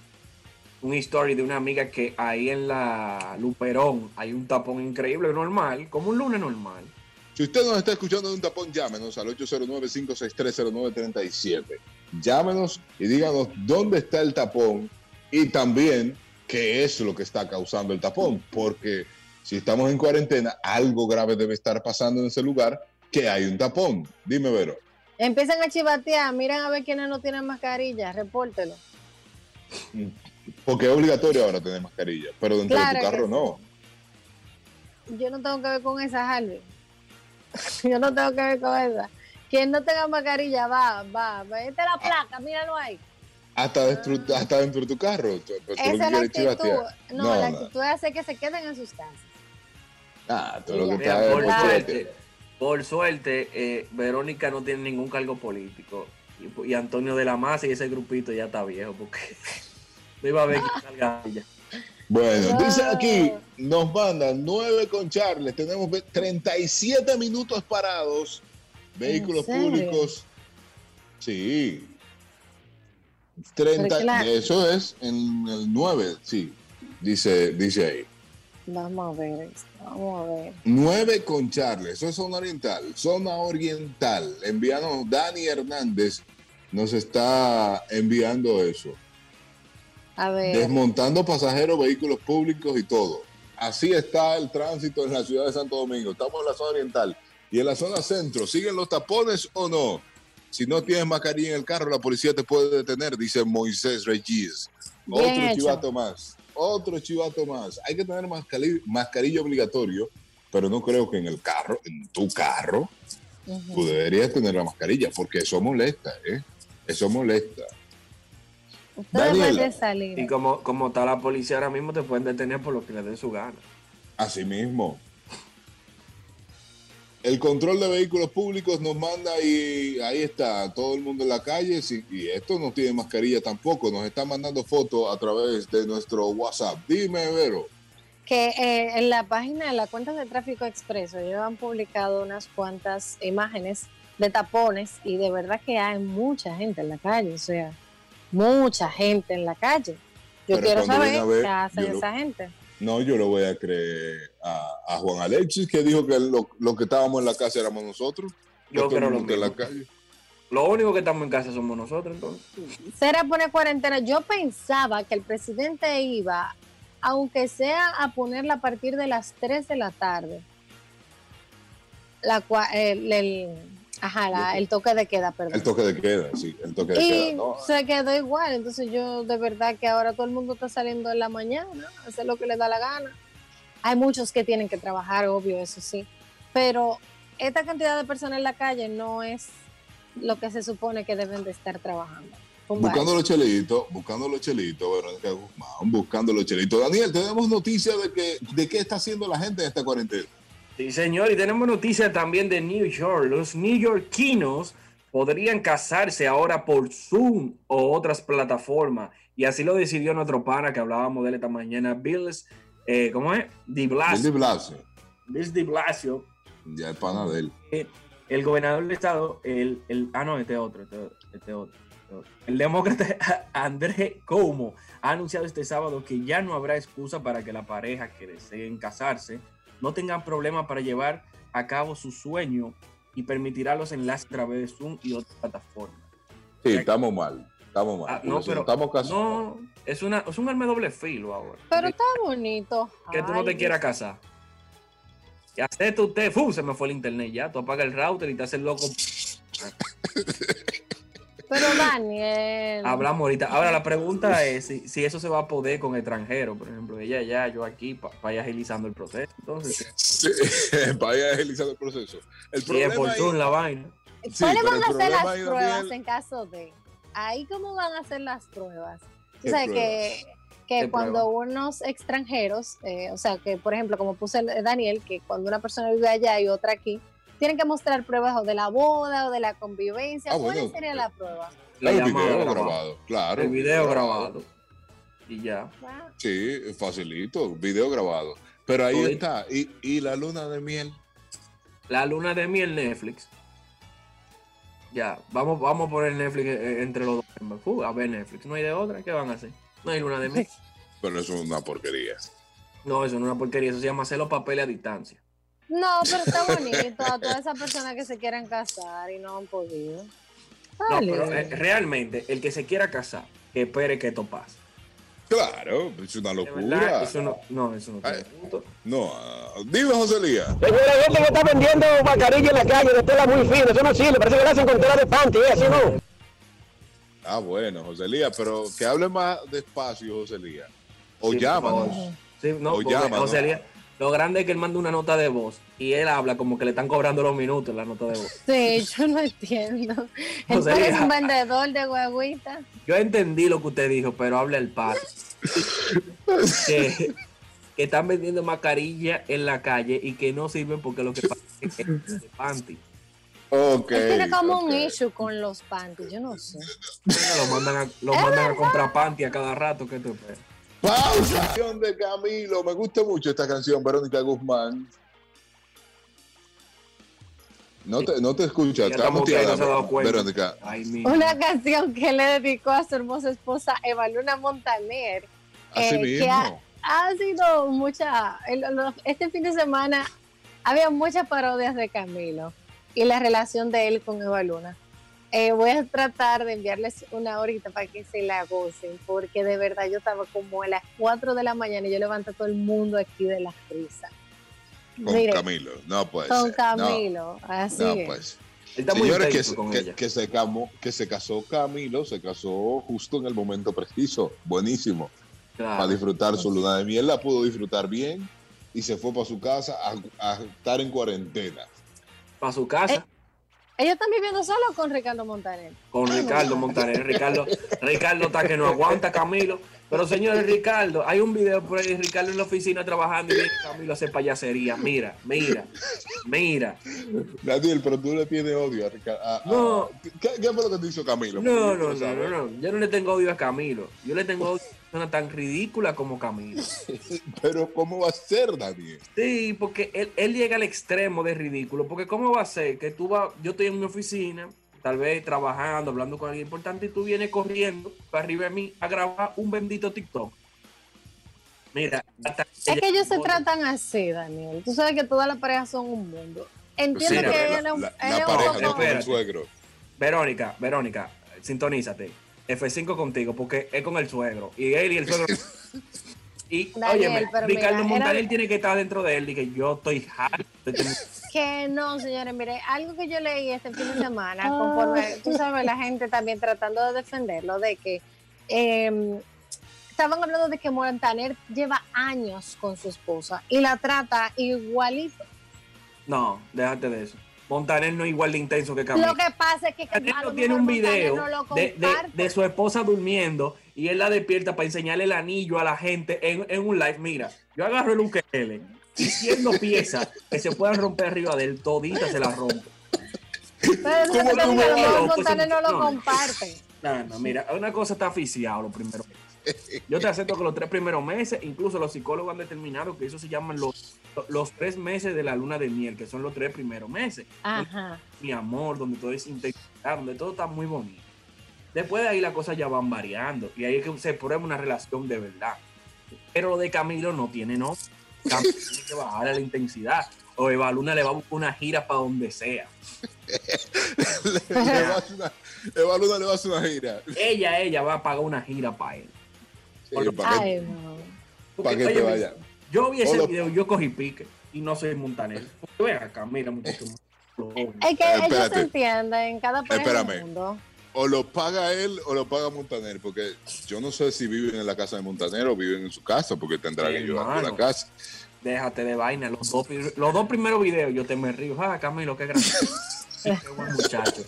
un story de una amiga que ahí en la Luperón hay un tapón increíble, normal, como un lunes normal. Si usted nos está escuchando de un tapón, llámenos al 809-5630937. Llámenos y díganos dónde está el tapón y también qué es lo que está causando el tapón. Porque si estamos en cuarentena, algo grave debe estar pasando en ese lugar que hay un tapón. Dime, Vero. Empiezan a chivatear, miren a ver quiénes no tienen mascarilla, repórtelo. Porque es obligatorio ahora tener mascarilla, pero dentro Claro de tu carro sí. no. Yo no tengo que ver con esa, Harvey. Yo no tengo que ver con esa. Quien no tenga mascarilla, va, va, va. Esta es la placa, míralo ahí. Hasta dentro, hasta dentro de tu carro. Tú- tú lo que Esa es la quieres actitud. chivatear. No, No, la no. actitud es hacer que se queden en sus casas. Ah, tú lo que Mira, por suerte, por suerte, eh, Verónica no tiene ningún cargo político. Y, y Antonio de la Maza y ese grupito ya está viejo, porque no iba a ver que salga ella. Bueno, No. dice aquí, nos mandan 9 con Charles, tenemos ve- 37 minutos parados, vehículos públicos. Sí. 30, Pero claro. eso es en el 9, sí, dice, dice ahí. Vamos a ver vamos a ver. 9 con Charles, eso es zona oriental, zona oriental. Envianos, Dani Hernández nos está enviando eso. A ver. desmontando pasajeros, vehículos públicos y todo. Así está el tránsito en la ciudad de Santo Domingo. Estamos en la zona oriental y en la zona centro. ¿Siguen los tapones o no? Si no tienes mascarilla en el carro, la policía te puede detener, dice Moisés Regis. Bien Otro hecho. chivato más. Otro chivato más. Hay que tener mascari- mascarilla obligatorio, pero no creo que en el carro, en tu carro, tú deberías tener la mascarilla, porque eso molesta, ¿eh? Eso molesta. Ustedes Daniela. salir. Y como, como está la policía ahora mismo, te pueden detener por lo que le den su gana. Así mismo. El control de vehículos públicos nos manda y ahí está todo el mundo en la calle sí, y esto no tiene mascarilla tampoco. Nos está mandando fotos a través de nuestro WhatsApp. Dime, Vero. que eh, en la página de la cuenta de tráfico expreso ellos han publicado unas cuantas imágenes de tapones y de verdad que hay mucha gente en la calle, o sea, mucha gente en la calle. Yo Pero quiero saber ver, qué hacen lo- esa gente. No, yo lo voy a creer a, a Juan Alexis que dijo que lo, lo que estábamos en la casa éramos nosotros. Yo creo lo en la calle. Lo único que estamos en casa somos nosotros, entonces. Será poner cuarentena. Yo pensaba que el presidente iba, aunque sea a ponerla a partir de las 3 de la tarde, la, el- ajá, la- el toque de queda, perdón. El toque de queda, sí, el toque de Y queda. ¿no? se quedó igual, entonces yo de verdad que ahora todo el mundo está saliendo en la mañana, hacer lo que le da la gana. Hay muchos que tienen que trabajar, obvio, eso sí, pero esta cantidad de personas en la calle no es lo que se supone que deben de estar trabajando. Buscando los chelitos, buscando los chelitos, Verónica Guzmán, buscando los chelitos. Daniel, tenemos noticias de que de qué está haciendo la gente en esta cuarentena. Sí, señor, y tenemos noticias también de New York. Los neoyorquinos podrían casarse ahora por Zoom o otras plataformas. Y así lo decidió nuestro pana que hablábamos de él esta mañana, Bills, eh, ¿cómo es? Di Bill de Blasio. Blasio, Bills Di Blasio, ya es pana de él. eh, el gobernador del estado, el, el, ah, no, este otro, este, otro, este otro. este otro. El demócrata André Como ha anunciado este sábado que ya no habrá excusa para que la pareja que deseen casarse no tengan problema para llevar a cabo su sueño y permitirá los enlaces a través de Zoom y otras plataformas. Sí, estamos mal, estamos mal. Ah, no, pero estamos casados. no, es, una, es un arma doble filo ahora. Pero está bonito. que tú no te quieras casar. Y acepta usted, ¡fu! se me fue el internet ya. Tú apagas el router y te haces loco. Pero Daniel. Hablamos ahorita. Ahora la pregunta es si, si eso se va a poder con extranjeros, por ejemplo, ella allá, yo aquí, para vaya agilizando el proceso. Entonces, Sí, vaya agilizando el proceso. El si es la vaina. sí, ¿Cuáles van a ser las pruebas en caso de? Ahí cómo van a ser las pruebas. Tú ¿Qué sabes pruebas? que que cuando unos extranjeros, eh, o sea, que por ejemplo, como puse el- Daniel, que cuando una persona vive allá y otra aquí, tienen que mostrar pruebas o de la boda o de la convivencia. Ah, ¿Cuál bueno. sería la prueba? La El llamada video grabado, claro. El video grabado. Y ya. Sí, facilito, video grabado. Pero ahí Oye. está. Y, y la luna de miel. La luna de miel Netflix. Ya, vamos, vamos a poner Netflix eh, entre los dos. Uh, a ver Netflix. No hay de otra. ¿Qué van a hacer? No hay luna de miel. Pero eso es una porquería. No, eso no es una porquería. Eso se llama hacer los papeles a distancia. No, pero está bonito a todas esas personas que se quieran casar y no han podido. No, Dale. pero eh, realmente, el que se quiera casar, que espere que esto pase. Claro, es una locura. eso no, no, eso no tiene punto. No, ah, dime, José Lía. Hay gente que está vendiendo mascarilla en la calle de tela muy fina, eso no sirve, parece que la hacen con tela de panty, ¿eh? así no. Ah, bueno, José Lía, pero que hable más despacio, José Lía. O Sí, llámanos. Sí, no, O llámanos. o sea, lo grande es que él manda una nota de voz y él habla como que le están cobrando los minutos en la nota de voz. Sí, yo no entiendo. Él Lía. un vendedor de guaguita. Yo entendí lo que usted dijo, pero habla el padre. que, que están vendiendo mascarilla en la calle y que no sirven porque lo que pasa es que es de panty. Ok. Él tiene como un issue con los panties, yo no sé. Bueno, lo mandan a, lo mandan a comprar panty a cada rato. ¿Qué tú esperas? Pausa. Canción de Camilo. Me gusta mucho esta canción, Verónica Guzmán. No te, no te escuchas. Ya Está estamos ustedes, no muteada, se ha dado cuenta. Verónica. Ay. Una canción que le dedicó a su hermosa esposa Eva Luna Montaner. Así eh, que mismo. ha, ha sido mucha. Este fin de semana había muchas parodias de Camilo y la relación de él con Eva Luna. Eh, voy a tratar de enviarles una horita para que se la gocen, porque de verdad yo estaba como a las 4 de la mañana y yo levanté a todo el mundo aquí de la risa. Con Camilo. No puede con ser. No, Camilo, así No, es. pues. Está muy Señores, que, intenso con que- ella. que se camó- que se casó Camilo, se casó justo en el momento preciso. Buenísimo. Claro. Para disfrutar su luna de miel, la pudo disfrutar bien y se fue para su casa a, a estar en cuarentena. Para su casa. Ellos están viviendo solo con Ricardo Montaner. con Ricardo Montaner. Ricardo, Ricardo está que no aguanta Camilo. Pero señores, Ricardo, hay un video por ahí, Ricardo en la oficina trabajando y viene Camilo a hacer payasería. Mira, mira, mira. Daniel, pero tú le tienes odio a Ricardo. a- a- No. ¿Qué, qué fue lo que te hizo Camilo? No, no, no, no, no. Yo no le tengo odio a Camilo. Yo le tengo odio persona tan ridícula como Camilo. Pero ¿cómo va a ser, Daniel? Sí, porque él, él llega al extremo de ridículo. Porque ¿cómo va a ser que tú vas, yo estoy en mi oficina, tal vez trabajando, hablando con alguien importante, y tú vienes corriendo para arriba de mí a grabar un bendito TikTok? Mira, hasta Es que ellos se tratan así, Daniel. Tú sabes que todas las parejas son un mundo. Entiendo Sí, que la- él es un- La, él la es un pareja no el suegro. Verónica, Verónica, sintonízate. F5 contigo, porque es con el suegro. Y él y el suegro. Y, Daniel, oye, pero Ricardo mira, Montaner era- tiene que estar dentro de él. Y que yo estoy harto Que no, señores, mire, algo que yo leí este fin de semana, conforme, tú sabes, la gente también tratando de defenderlo, de que eh, estaban hablando de que Montaner lleva años con su esposa y la trata igualito. No, déjate de eso. Montaner no es igual de intenso que Camilo. Lo que pasa es que Montaner a lo tiene un video no lo de, de- de su esposa durmiendo y él la despierta para enseñarle el anillo a la gente en, en un live. Mira, yo agarro el ukelele y siendo piezas que se puedan romper arriba de él, todita se la rompe. Pero eso ¿Cómo es lo lo No, lo comparte. No, no, mira, una cosa está aficiado los primeros meses. Yo te acepto que los tres primeros meses, incluso los psicólogos han determinado que eso se llaman los, los tres meses de la luna de miel, que son los tres primeros meses. Ajá. mi amor, donde todo es intensidad, donde todo está muy bonito. Después de ahí las cosas ya van variando y ahí es que se prueba una relación de verdad. Pero lo de Camilo no tiene no. Camilo tiene que bajar a la intensidad. O Eva Luna le va a buscar una gira para donde sea. le, le va a hacer una, Eva Luna le va a hacer una gira. Ella, ella va a pagar una gira para él. Porque- para que, que te vaya. Yo vi ese Hola. video, yo cogí pique y no soy montanero. Ven acá, mira, muchacho. Es que Eh, ellos se entienden, cada un Espérame. mundo. O lo paga él o lo paga Montaner, porque yo no sé si viven en la casa de Montaner o viven en su casa, porque tendrán Sí, ellos hermano. la casa. Déjate de vaina. Los dos, pri- los dos primeros videos yo te me río. Ah, Camilo, qué gracioso. Sí, qué buen muchacho.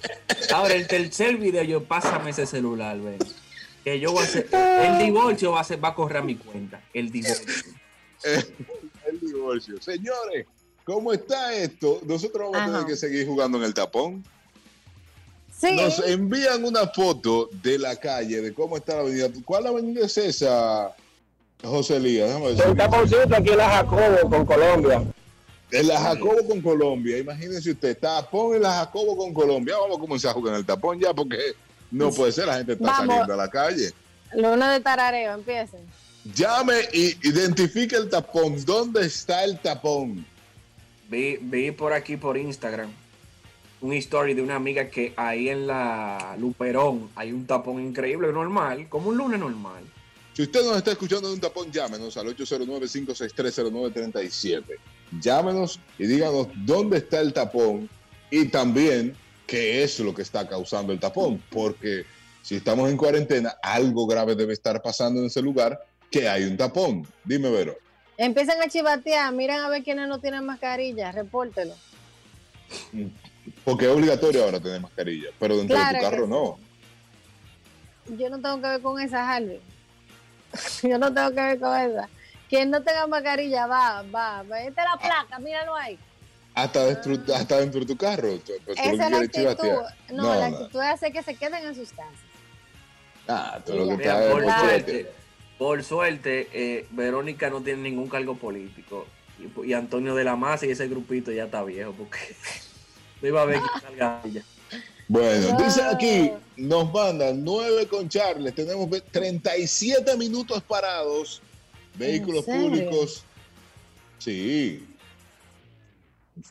Ahora, el tercer video, yo pásame ese celular, ven. Que yo voy a hacer. El divorcio va a, ser, va a correr a mi cuenta. El divorcio. el divorcio. Señores, ¿cómo está esto? Nosotros vamos a tener que seguir jugando en el tapón. Sí, Nos envían una foto de la calle, de cómo está la avenida. ¿Cuál avenida es esa, José Elías? Un taponcito aquí en la Jacobo con Colombia. En la Jacobo con Colombia, imagínense usted, tapón en la Jacobo con Colombia. Vamos a comenzar a jugar en el tapón ya, porque no puede ser, la gente está Vamos. saliendo a la calle. luna de tarareo, empiecen. Llame y identifique el tapón. ¿Dónde está el tapón? Vi, vi por aquí por Instagram un story de una amiga que ahí en la Luperón hay un tapón increíble, normal, como un lunes normal. Si usted nos está escuchando de un tapón, llámenos al 809-5630937. Llámenos y díganos dónde está el tapón y también qué es lo que está causando el tapón. Porque si estamos en cuarentena, algo grave debe estar pasando en ese lugar que hay un tapón. Dime, Vero. Empiezan a chivatear, miren a ver quiénes no tienen mascarilla, repórtelo. Porque es obligatorio ahora tener mascarilla, pero dentro Claro de tu carro sí. no. Yo no tengo que ver con esa, Harvey. Yo no tengo que ver con esa. Quien no tenga mascarilla, va, va, va. Esta es la placa, míralo ahí. Hasta, dentro, hasta dentro de tu carro. Tú- tú lo que Esa es la actitud. chivatear. No, la actitud es hacer que se queden en sus casas. Ah, tú lo que Mira, estás es por por suerte, por suerte eh, Verónica no tiene ningún cargo político. Y, y Antonio de la Maza y ese grupito ya está viejo, porque no iba a ver que salga ella. Bueno, No. dice aquí, nos mandan 9 con Charles, tenemos ve- 37 minutos parados, vehículos públicos. Sí.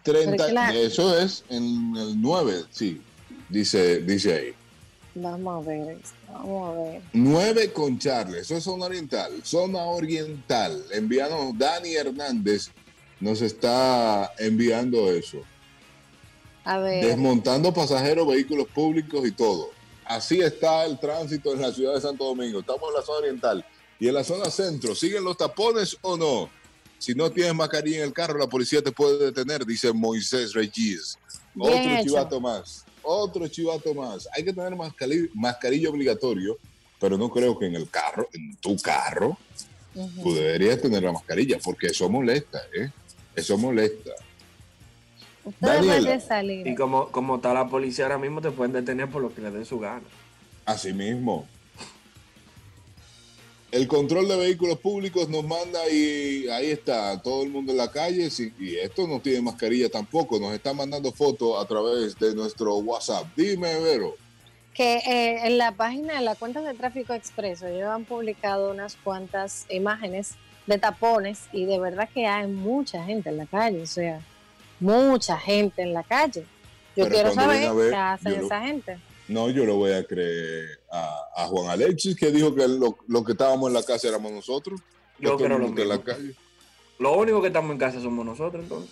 30, Pero claro. eso es en el 9, sí, dice, dice ahí. Vamos a ver vamos a ver. 9 con Charles, eso es zona oriental, zona oriental. Envianos, Dani Hernández nos está enviando eso. A ver. desmontando pasajeros, vehículos públicos y todo. Así está el tránsito en la ciudad de Santo Domingo. Estamos en la zona oriental y en la zona centro. ¿Siguen los tapones o no? Si no tienes mascarilla en el carro, la policía te puede detener, dice Moisés Regis. Bien Otro hecho. chivato más. Otro chivato más. Hay que tener mascali- mascarilla obligatorio, pero no creo que en el carro, en tu carro, tú deberías tener la mascarilla, porque eso molesta, ¿eh? Eso molesta. Ustedes Daniela. pueden salir. Y como, como está la policía ahora mismo, te pueden detener por lo que le den su gana. Así mismo. El control de vehículos públicos nos manda y ahí está todo el mundo en la calle sí, y esto no tiene mascarilla tampoco. Nos están mandando fotos a través de nuestro WhatsApp. Dime, Vero. que eh, en la página de la cuenta de tráfico expreso ellos han publicado unas cuantas imágenes de tapones y de verdad que hay mucha gente en la calle, o sea, mucha gente en la calle. Yo Pero quiero saber qué hacen lo- esa gente. No, yo lo voy a creer a, a Juan Alexis que dijo que lo, lo que estábamos en la casa éramos nosotros. Que Yo creo lo mismo. la calle. Lo único que estamos en casa somos nosotros, entonces.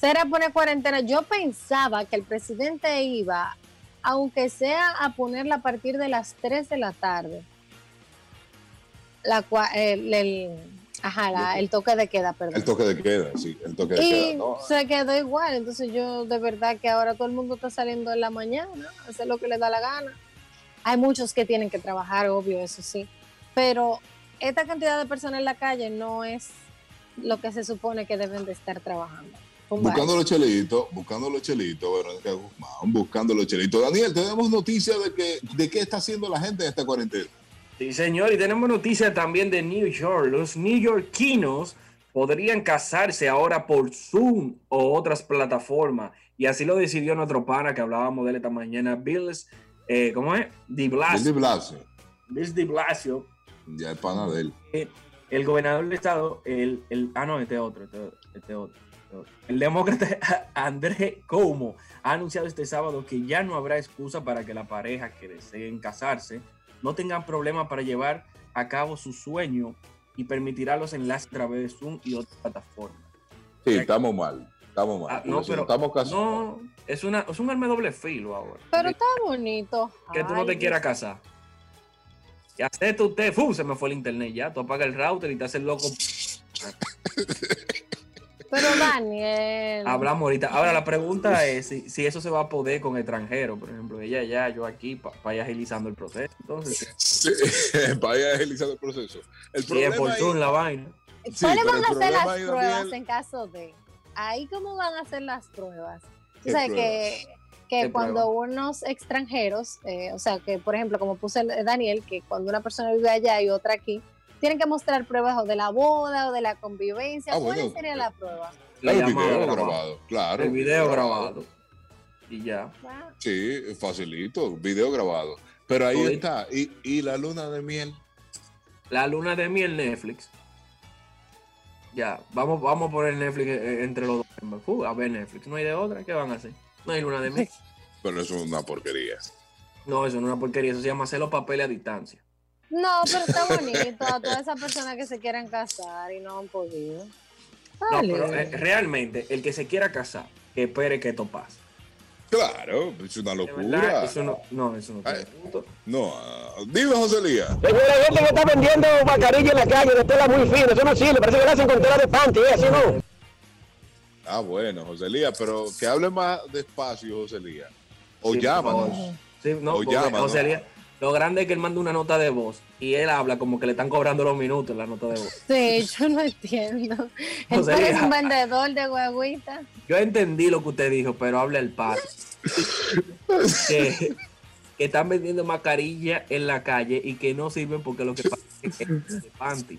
Será poner cuarentena. Yo pensaba que el presidente iba, aunque sea a ponerla a partir de las 3 de la tarde, la, cua- el, el- ajá, la- el toque de queda, perdón. El toque de queda, sí, el toque de y queda. No, se quedó igual. Entonces yo de verdad que ahora todo el mundo está saliendo en la mañana, a hacer lo que le da la gana. Hay muchos que tienen que trabajar, obvio, eso sí. Pero esta cantidad de personas en la calle no es lo que se supone que deben de estar trabajando. Buscando los chelitos, buscando los chelitos, Verónica Guzmán, buscando los chelitos. Daniel, tenemos noticias de que de qué está haciendo la gente en esta cuarentena. Sí, señor, y tenemos noticias también de New York. Los neoyorquinos podrían casarse ahora por Zoom o otras plataformas. Y así lo decidió nuestro pana que hablábamos de él esta mañana, Bills, eh, ¿cómo es? Di Blasio. Blasio, Bills Di Blasio, ya es pana de él. eh, el gobernador del estado, el, el- ah, no, este otro, este, este otro, este otro. El demócrata André Cuomo ha anunciado este sábado que ya no habrá excusa para que la pareja que deseen casarse no tengan problema para llevar a cabo su sueño y permitirá los enlaces a través de Zoom y otras plataformas. Sí, estamos mal, estamos mal. Ah, no, pero estamos casados. no, es, una, es un arma de doble filo ahora. Pero está bonito. que tú no te quieras casar. Y acepta usted, ¡fu! se me fue el internet ya. Tú apagas el router y te haces loco. Pero Daniel. Hablamos ahorita. Ahora la pregunta es si, si eso se va a poder con extranjeros, por ejemplo, ella ya, yo aquí, para ir agilizando el proceso. Entonces, Sí, vaya agilizando el proceso. El si es por ahí- la vaina. Sí, ¿Cuáles van a ser las pruebas Daniel- en caso de? Ahí cómo van a ser las pruebas. O ¿Qué sea, que, que ¿Qué cuando unos extranjeros, eh, o sea, que por ejemplo, como puse el- Daniel, que cuando una persona vive allá y otra aquí, tienen que mostrar pruebas o de la boda o de la convivencia. Ah, ¿Cuál bueno. sería la prueba? La el video grabado, claro. El video grabado. Y ya. Wow. Sí, facilito, video grabado. Pero ahí está. ¿Y, y la luna de miel? La luna de miel Netflix. Ya, vamos, vamos a poner Netflix eh, entre los dos. Uh, a ver Netflix. No hay de otra. ¿Qué van a hacer? No hay luna de miel. Pero eso es una porquería. No, eso no es una porquería. Eso se llama hacer los papeles a distancia. No, pero está bonito a todas esas personas que se quieran casar y no han podido. No, pero eh, realmente, el que se quiera casar, que espere que esto pase. Claro, es una verdad, locura. eso no, no, eso no tiene punto. No, dime, José Lía. Señora, gente que está vendiendo mascarilla en la calle de tela muy fina. Eso no sirve. Parece que la hacen con tela de panty. ¿eh? Así no. Ah, bueno, José Lía, pero que hable más despacio, José Lía. O Sí, llámanos. Sí, no, O llámanos. sea, Elías, lo grande es que él manda una nota de voz y él habla como que le están cobrando los minutos en la nota de voz. Sí, yo no entiendo. Él O sea, parece ya. un vendedor de guaguita. Yo entendí lo que usted dijo, pero habla el padre. que, que están vendiendo mascarilla en la calle y que no sirven porque lo que pasa es que es de panty.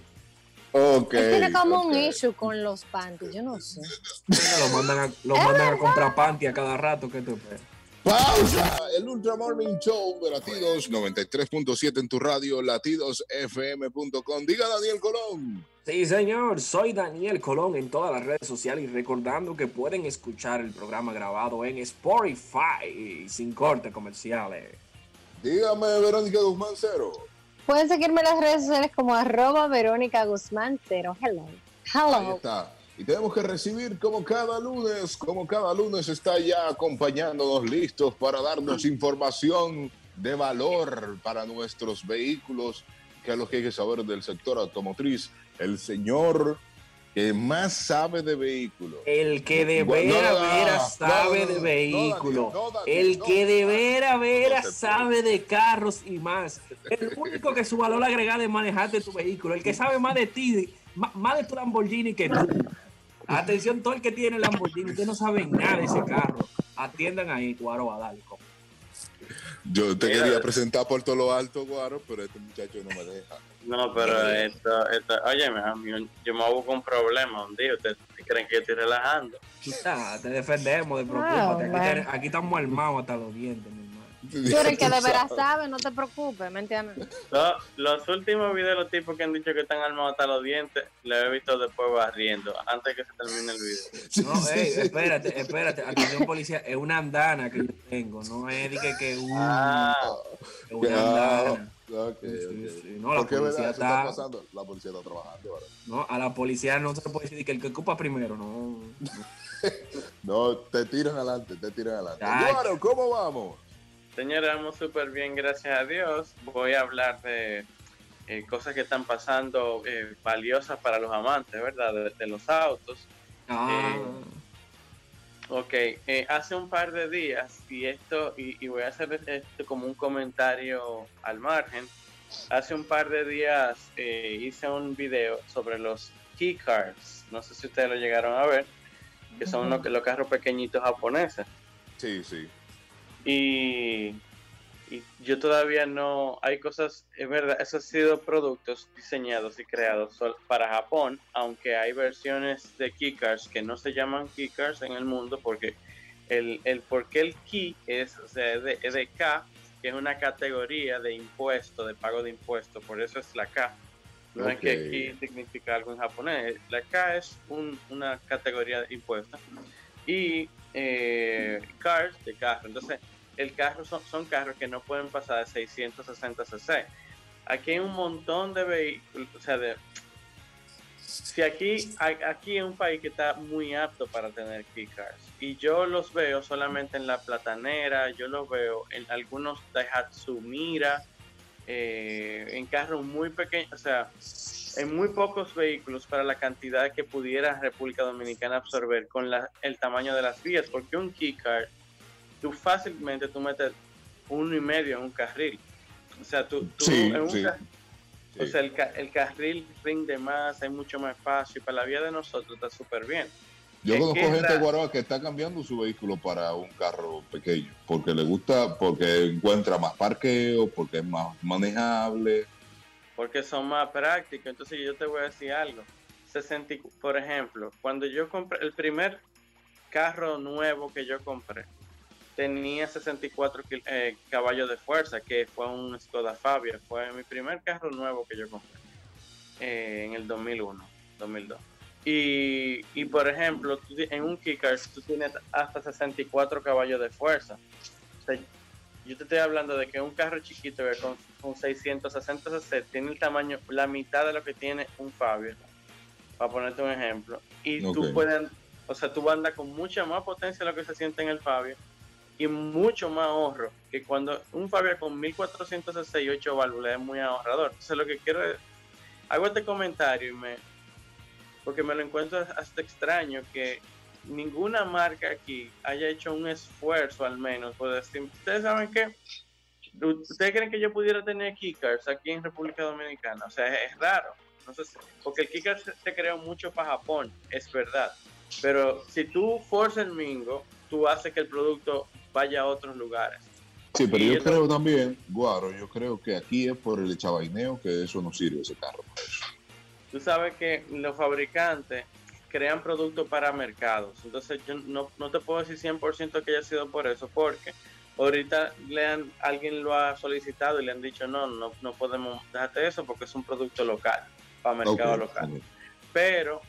Ok. Él tiene como un issue con los panties, yo no sé. Lo mandan a, lo mandan a comprar panty a cada rato. ¿Qué tú esperas? Pausa. El Ultra Morning Show de Latidos 93.7 en tu radio, latidosfm.com. Diga Daniel Colón. Sí, señor, soy Daniel Colón en todas las redes sociales y recordando que pueden escuchar el programa grabado en Spotify sin corte comerciales. Dígame, Verónica Guzmán Cero. Pueden seguirme en las redes sociales como arroba Verónica Guzmán cero. Hello. Ahí Hello. está. Y tenemos que recibir como cada lunes, como cada lunes está ya acompañándonos listos para darnos información de valor para nuestros vehículos, que es lo que hay que saber del sector automotriz. El señor que más sabe de vehículos. El que de no, vera no, no, sabe no, no, de no, vehículo. Daniel, no, Daniel, El que de vera sabe de carros y más. El único que su valor agregado es manejarte tu vehículo. El que sabe más de ti, más de tu Lamborghini que tú. Atención, todo el que tiene Lamborghini, usted no sabe nada de ese carro. Atiendan ahí, Guaro, compa. Yo te quería presentar por todo lo alto, Guaro, pero este muchacho no me deja. No, pero esto, esto, oye, yo me busco un problema un día. ¿Ustedes creen que yo estoy relajando? Nah, te defendemos, de preocuparte. Aquí, bueno. te- aquí estamos armados hasta los dientes. Tú eres el que de veras sabe, no te preocupes, ¿me entiendes? Lo- los últimos videos de los tipos que han dicho que están armados hasta los dientes, los he visto después barriendo, antes que se termine el video. No, ey, espérate, espérate. Atención, policía. Es una andana que yo tengo. No es de que, que un- Ah, es una Ah, andana. ok, Sí, ok. sí, no, la ¿Por qué verdad? policía Eso está está- pasando. La policía está trabajando ahora. No, a la policía no se le puede decir que el que ocupa primero, no. No, te tiran adelante, te tiran adelante. Guaro, ¿cómo vamos? Señores, vamos súper bien, gracias a Dios. Voy a hablar de eh, cosas que están pasando eh, valiosas para los amantes, ¿verdad? De, de los autos. Ah, Ok, eh, hace un par de días, y esto, y, y voy a hacer esto como un comentario al margen, hace un par de días eh, hice un video sobre los key cards, no sé si ustedes lo llegaron a ver, que son los, los carros pequeñitos japoneses. Sí, sí. Y, y yo todavía no, hay cosas, es verdad, esos han sido productos diseñados y creados para Japón, aunque hay versiones de keycards que no se llaman keycards en el mundo porque el, el por qué el key es, o sea, es de, es de K, que es una categoría de impuesto, de pago de impuesto, por eso es la K. No es que key significa algo en japonés, la K es un- una categoría de impuesto y eh, cars de carro. Entonces, el carro son, son carros que no pueden pasar de 660 cc. Aquí hay un montón de vehículos, o sea, de, si aquí, aquí es un país que está muy apto para tener key cars y yo los veo solamente en la platanera, yo los veo en algunos Daihatsu Mira, eh, en carros muy pequeños, o sea, en muy pocos vehículos para la cantidad que pudiera República Dominicana absorber con el tamaño de las vías, porque un keycard, tú fácilmente tú metes uno y medio en un carril. O sea, tú, tú Sí, en un sí. ca- o sea, el, el carril rinde más, hay mucho más espacio y para la vía de nosotros está súper bien. Yo Es conozco gente de Guaraba que está cambiando su vehículo para un carro pequeño, porque le gusta, porque encuentra más parqueo, porque es más manejable. porque son más prácticos. Entonces yo te voy a decir algo. 60, y- por ejemplo, cuando yo compré el primer carro nuevo que yo compré, tenía 64 kil- eh, caballos de fuerza, que fue un Skoda Fabia. Fue mi primer carro nuevo que yo compré eh, en el 2001, 2002. Y, y por ejemplo, tú en un Kickers tú tienes hasta 64 caballos de fuerza. O sea, yo te estoy hablando de que un carro chiquito que con, con 660 cc tiene el tamaño, la mitad de lo que tiene un Fabio, para ponerte un ejemplo. Y Ok. tú puedes, o sea, tú andas con mucha más potencia de lo que se siente en el Fabio y mucho más ahorro que cuando un Fabio con 1468 válvulas es muy ahorrador. Entonces, lo que quiero es, hago este comentario y me, porque me lo encuentro hasta extraño que ninguna marca aquí haya hecho un esfuerzo al menos por decir, ustedes saben que ustedes creen que yo pudiera tener kickers aquí en República Dominicana, o sea, es, raro, no sé porque el se, se creó mucho para Japón, es verdad, pero si tú forzas el mingo, tú haces que el producto vaya a otros lugares. Sí, pero Y yo creo también, Guaro, yo creo que aquí es por el chavaineo que eso no sirve ese carro. para eso. tú sabes que los fabricantes crean productos para mercados. Entonces yo no, no te puedo decir 100% que haya sido por eso, porque ahorita le han, alguien lo ha solicitado y le han dicho, no, no, no podemos dejarte eso porque es un producto local, para mercado local. Pero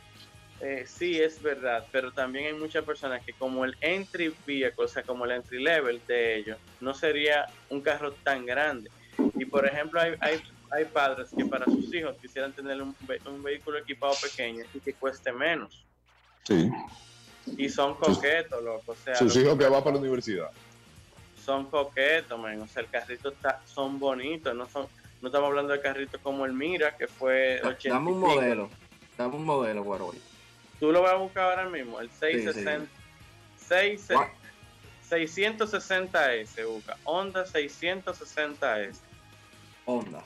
eh, sí es verdad, pero también hay muchas personas que como el entry vehicle, o sea, como el entry level de ellos, no sería un carro tan grande. Y por ejemplo, hay, hay, hay padres que para sus hijos quisieran tener un, ve- un vehículo equipado pequeño y que cueste menos. Sí, Y son coquetos, loco. O sea, sus lo- hijos que van para la universidad. son coquetos, man. O sea, el carrito está, son bonitos, no son no estamos hablando de carritos como el Mira, que fue 80 Dame un modelo. Dame un modelo, Guaroy. Tú lo vas a buscar ahora mismo, el 660. seis- Gua- 660S, busca. Honda 660S. Honda.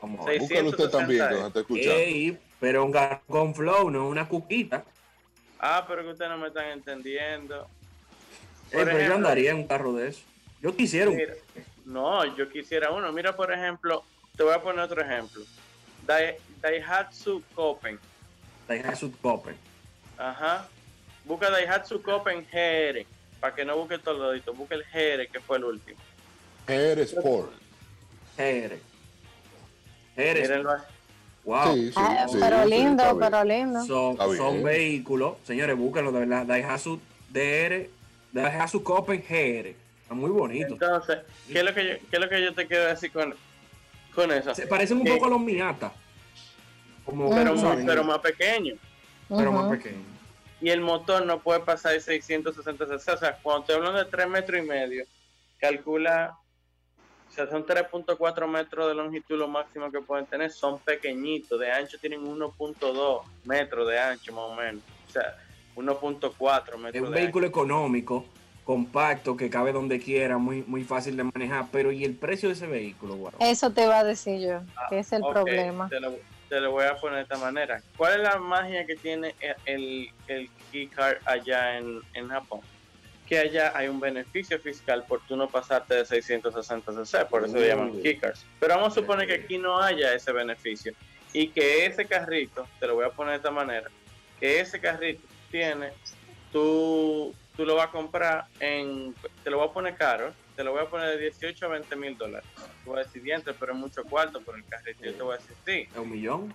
Vamos a Búscalo usted también, que 660. nos está escuchando. Ey, pero un con flow, no una cuquita. Ah, pero que ustedes no me están entendiendo. Pero yo andaría en un carro de eso. Yo quisiera un Mira, no, yo quisiera uno. Mira, por ejemplo, te voy a poner otro ejemplo. Dai- Daihatsu Copen. Daihatsu Copen. Ajá. Busca Daihatsu Copen GR. Para que no busque todo lo dito. Busca el GR, que fue el último. GR Sport. GR. GR. Mírenlo ahí. Wow. Sí, sí, Ah, sí, pero lindo, pero lindo. Son, vehículos, señores, búsquenlo de verdad. Daihatsu DR, Daihatsu Copen GR. Está muy bonito. Entonces, ¿qué es lo que yo, qué es lo que yo te quiero decir con, con eso? Se parecen un poco a los Miata. Como, pero, muy- pero más pequeño. Pero más Ujú. pequeños. y el motor no puede pasar de 660 cc. O sea, cuando estoy hablando de 3 metros y medio, calcula, o sea, son 3.4 metros de longitud lo máximo que pueden tener. Son pequeñitos, de ancho tienen 1.2 metros de ancho más o menos. O sea, 1.4 Es metros un de vehículo económico, compacto, que cabe donde quiera, muy, muy fácil de manejar. Pero ¿y el precio de ese vehículo, guau? Eso te iba a decir yo, que es el Ok, problema. Te lo, te lo voy a poner de esta manera. ¿Cuál es la magia que tiene el, el, keycard allá en, en Japón? Que allá hay un beneficio fiscal por tú no pasarte de 660 cc, por eso le llaman keycards. Pero vamos a suponer que aquí no haya ese beneficio y que ese carrito, te lo voy a poner de esta manera, que ese carrito tiene, tú, tú lo vas a comprar en, te lo voy a poner caro, te lo voy a poner de 18 a 20 mil dólares. Tú vas a decir dientes, pero es mucho cuarto por el carrito. Yo te voy a decir sí, ¿Es un millón?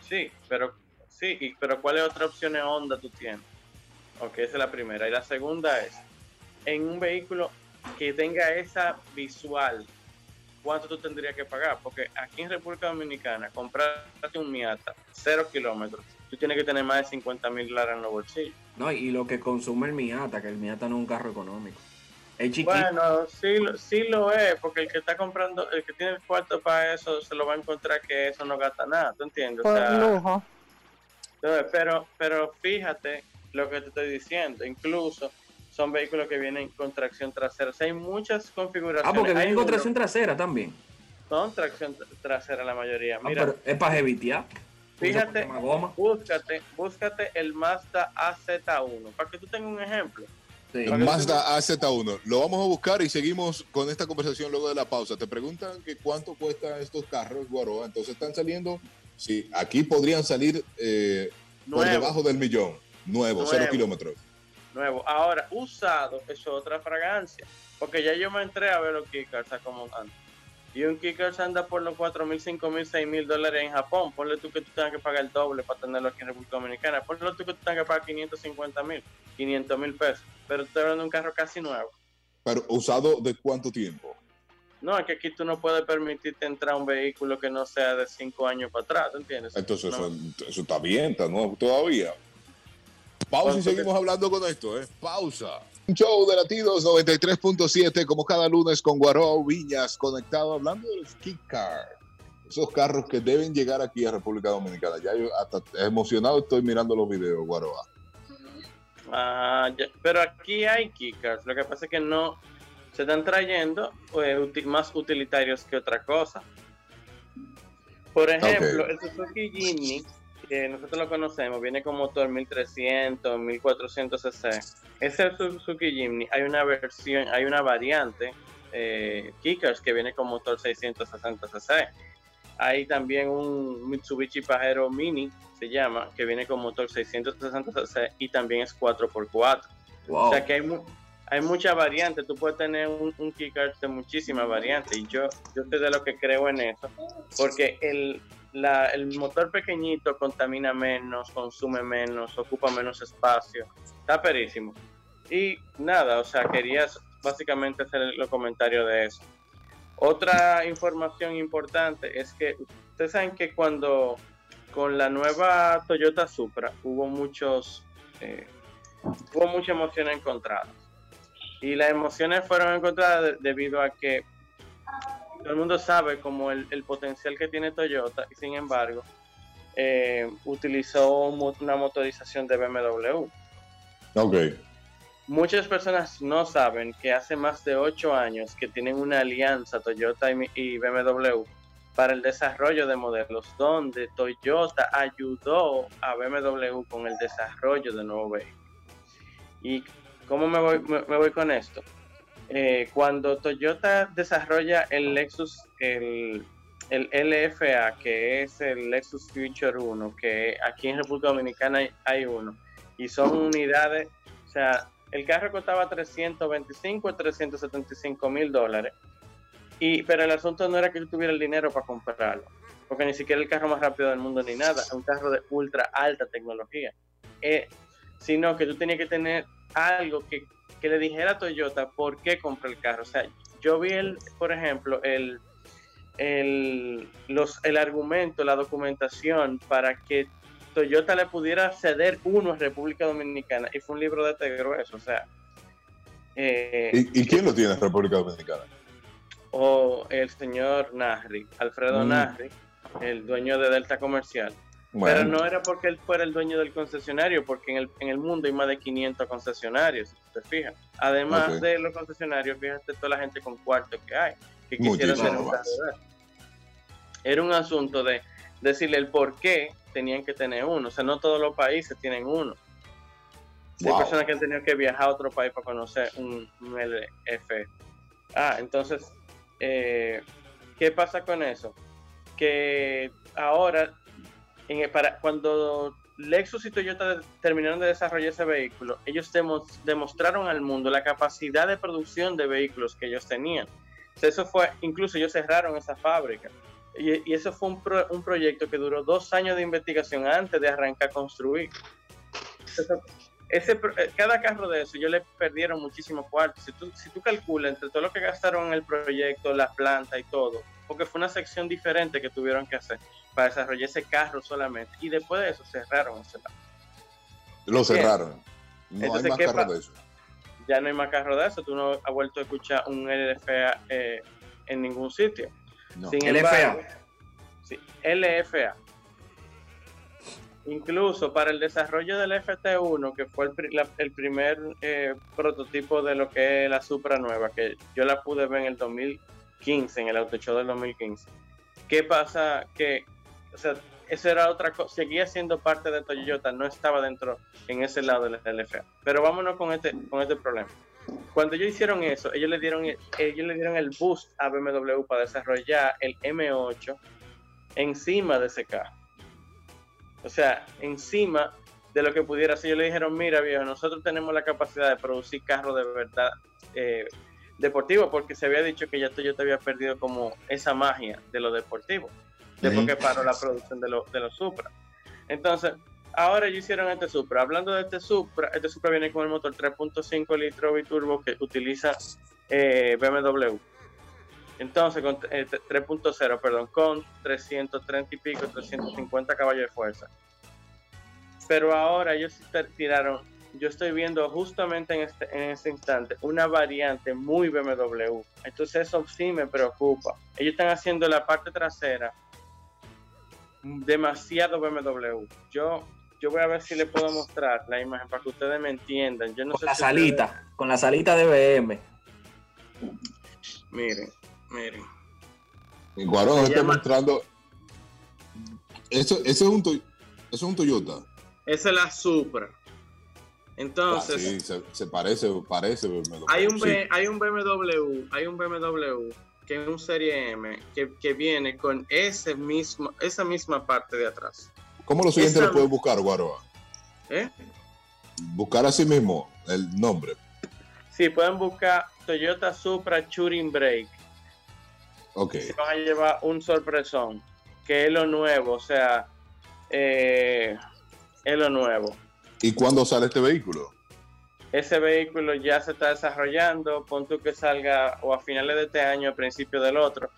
sí, pero sí, y- pero ¿cuáles otras opciones Honda tú tienes? Ok, esa es la primera. Y la segunda es, en un vehículo que tenga esa visual, ¿cuánto tú tendrías que pagar? Porque aquí en República Dominicana, comprarte un Miata, cero kilómetros, tú tienes que tener más de 50 mil dólares en los bolsillos. No, y lo que consume el Miata, que el Miata no es un carro económico. Es chiquito. Bueno, sí, lo- sí lo es, porque el que está comprando, el que tiene el cuarto para eso, se lo va a encontrar que eso no gasta nada, ¿tú entiendes? O Por sea, lujo. entonces, pero, pero fíjate lo que te estoy diciendo, incluso son vehículos que vienen con tracción trasera, o sea, hay muchas configuraciones. Ah, porque vienen con tracción trasera también. con tracción tra- trasera la mayoría. Ah, Mira, pero es para evitear. fíjate, búscate, búscate el Mazda AZ1, para que tú tengas un ejemplo. Sí. Mazda AZ1. Lo vamos a buscar y seguimos con esta conversación luego de la pausa. Te preguntan que cuánto cuestan estos carros, Guaroa. Entonces están saliendo, sí, aquí podrían salir eh, por debajo del millón. Nuevo, cero Nuevo. kilómetros. nuevo. Ahora, usado es otra fragancia. Porque ya yo me entré a ver los kickers a cómo andan. Y un kickers anda por los 4 mil, 5 mil, 6 mil dólares en Japón. Ponle tú que tú tengas que pagar el doble para tenerlo aquí en República Dominicana. Ponle tú que tú tengas que pagar 550 mil, 500 mil pesos. Pero estás hablando de un carro casi nuevo. Pero usado de cuánto tiempo? No, es que aquí tú no puedes permitirte entrar a un vehículo que no sea de 5 años para atrás, ¿tú entiendes? Entonces No. eso, eso está bien, está nuevo todavía. Pausa y seguimos hablando con esto, ¿eh? Pausa. Un show de latidos 93.7, como cada lunes con Guaró Viñas, conectado hablando de los kick cars. Esos carros que deben llegar aquí a República Dominicana. Ya yo hasta emocionado estoy mirando los videos, Guaroa. Ah, ya. Pero aquí hay kickers. Lo que pasa es que no se están trayendo pues, uti- más utilitarios que otra cosa. Por ejemplo, el Suzuki Jimny, que nosotros lo conocemos, viene con motor 1300, 1400 cc. Ese Suzuki Jimny, hay una versión, hay una variante eh, Kickers que viene con motor 660 cc. Hay también un Mitsubishi Pajero Mini, se llama, que viene con motor 660 cc y también es 4x4. Wow. O sea que hay, hay muchas variantes. Tú puedes tener un, un de muchísimas variantes. Y yo, yo soy de lo que creo en eso. Porque el, la- el motor pequeñito contamina menos, consume menos, ocupa menos espacio. Está perísimo. Y nada, o sea, quería básicamente hacer los comentarios de eso. Otra información importante es que ustedes saben que cuando con la nueva Toyota Supra hubo muchos eh, hubo mucha emoción encontrada. Y las emociones fueron encontradas de- debido a que todo el mundo sabe como el, el potencial que tiene Toyota y sin embargo eh, utilizó una motorización de BMW. Ok. Muchas personas no saben que hace más de ocho años que tienen una alianza Toyota y, BMW para el desarrollo de modelos, donde Toyota ayudó a BMW con el desarrollo de nuevos vehículos. ¿Y cómo me voy, me, voy con esto? Eh, cuando Toyota desarrolla el Lexus, el, el LFA, que es el Lexus Future 1, que aquí en República Dominicana hay uno, y son unidades, o sea, el carro costaba 325 o 375 mil dólares. Y, pero el asunto no era que yo tuviera el dinero para comprarlo, porque ni siquiera el carro más rápido del mundo ni nada, es un carro de ultra alta tecnología. Eh, sino que tú tenías que tener algo que, que le dijera a Toyota por qué compré el carro. O sea, yo vi, el, por ejemplo, el, el, los, el argumento, la documentación para que Toyota le pudiera ceder uno a República Dominicana y fue un libro de este grueso, o sea. eh, ¿Y, y quién lo tiene en República Dominicana? o el señor Nahri, Alfredo Mm. Nahri, el dueño de Delta Comercial. Bueno. Pero no era porque él fuera el dueño del concesionario, porque en el, en el mundo hay más de 500 concesionarios, si te fijas. Además de los concesionarios, fíjate toda la gente con cuartos que hay, que quisieron tener un. Era un asunto de decirle el por qué tenían que tener uno. O sea, no todos los países tienen uno. Sí, Hay personas que han tenido que viajar a otro país para conocer un, un LF. Ah, entonces, eh, ¿qué pasa con eso? Que ahora, en el- para, cuando Lexus y Toyota terminaron de desarrollar ese vehículo, ellos demo- demostraron al mundo la capacidad de producción de vehículos que ellos tenían. O sea, eso fue, incluso ellos cerraron esa fábrica. Y, y eso fue un, pro- un proyecto que duró dos años de investigación antes de arrancar a construir. Eso- ese, eh, cada carro de eso, yo le perdieron muchísimo cuarto. Si tú, si tú calculas entre todo lo que gastaron en el proyecto, la planta y todo, porque fue una sección diferente que tuvieron que hacer para desarrollar ese carro solamente. Y después de eso cerraron ese lado. Lo cerraron. No Entonces, hay más ¿qué carros pa- de eso. ya no hay más carro de eso, tú no has vuelto a escuchar un LFA eh, en ningún sitio. No. Sin LFA. embargo, sí, LFA. Incluso para el desarrollo del FT1, que fue el, pri- la- el primer eh, prototipo de lo que es la Supra nueva, que yo la pude ver en el 2015, en el Auto Show del 2015. ¿Qué pasa? Que, o sea, eso era otra cosa, seguía siendo parte de Toyota, no estaba dentro en ese lado del LFA. Pero vámonos con este, con este problema. Cuando ellos hicieron eso, ellos le dieron, ellos le dieron el boost a BMW para desarrollar el M8 encima de ese carro. O sea, encima de lo que pudiera ser. Ellos le dijeron, mira viejo, nosotros tenemos la capacidad de producir carros de verdad eh, deportivos, porque se había dicho que ya Toyota había perdido como esa magia de lo deportivo, después que paró la producción de, lo- de los Supra. Entonces, ahora ellos hicieron este Supra. Hablando de este Supra, este Supra viene con el motor 3.5 litros biturbo que utiliza eh, BMW. Entonces, con eh, 3.0, perdón, con 330 y pico, 350 caballos de fuerza. Pero ahora ellos tiraron, yo estoy viendo justamente en este, en este instante una variante muy BMW. Entonces eso sí me preocupa. Ellos están haciendo la parte trasera demasiado BMW. Yo, yo voy a ver si le puedo mostrar la imagen para que ustedes me entiendan. Yo no Con sé la si ustedes- salita, con la salita de BM. Miren, miren. Y Guarón está llama- mostrando. Eso, eso, es un, Toy- eso es un Toyota. Esa es la Supra. Ah, Entonces, sí, se, se parece, parece. BMW. hay un, Sí. B- hay un BMW, hay un BMW que es un Serie M que, que viene con ese mismo, esa misma parte de atrás. ¿Cómo los siguientes lo pueden buscar, Guaroa? ¿Eh? Buscar así mismo el nombre. Sí, pueden buscar Toyota Supra Touring Brake. Ok. Se van a llevar un sorpresón, que es lo nuevo, o sea, eh, es lo nuevo. ¿Y cuándo sale este vehículo? Ese vehículo ya se está desarrollando, pon tú que salga o a finales de este año, a principios del otro.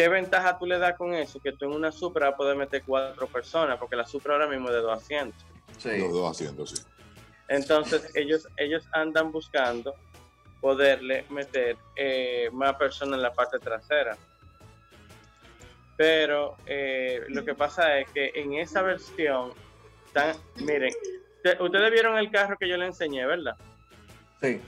¿Qué ventaja tú le das con eso? Que tú en una Supra vas a poder meter cuatro personas, porque la Supra ahora mismo es de 200. Los dos haciendo, sí. Entonces ellos, ellos andan buscando poderle meter eh, más personas en la parte trasera. Pero eh, lo que pasa es que en esa versión, están, miren, te- ustedes vieron el carro que yo le enseñé, ¿verdad? Sí.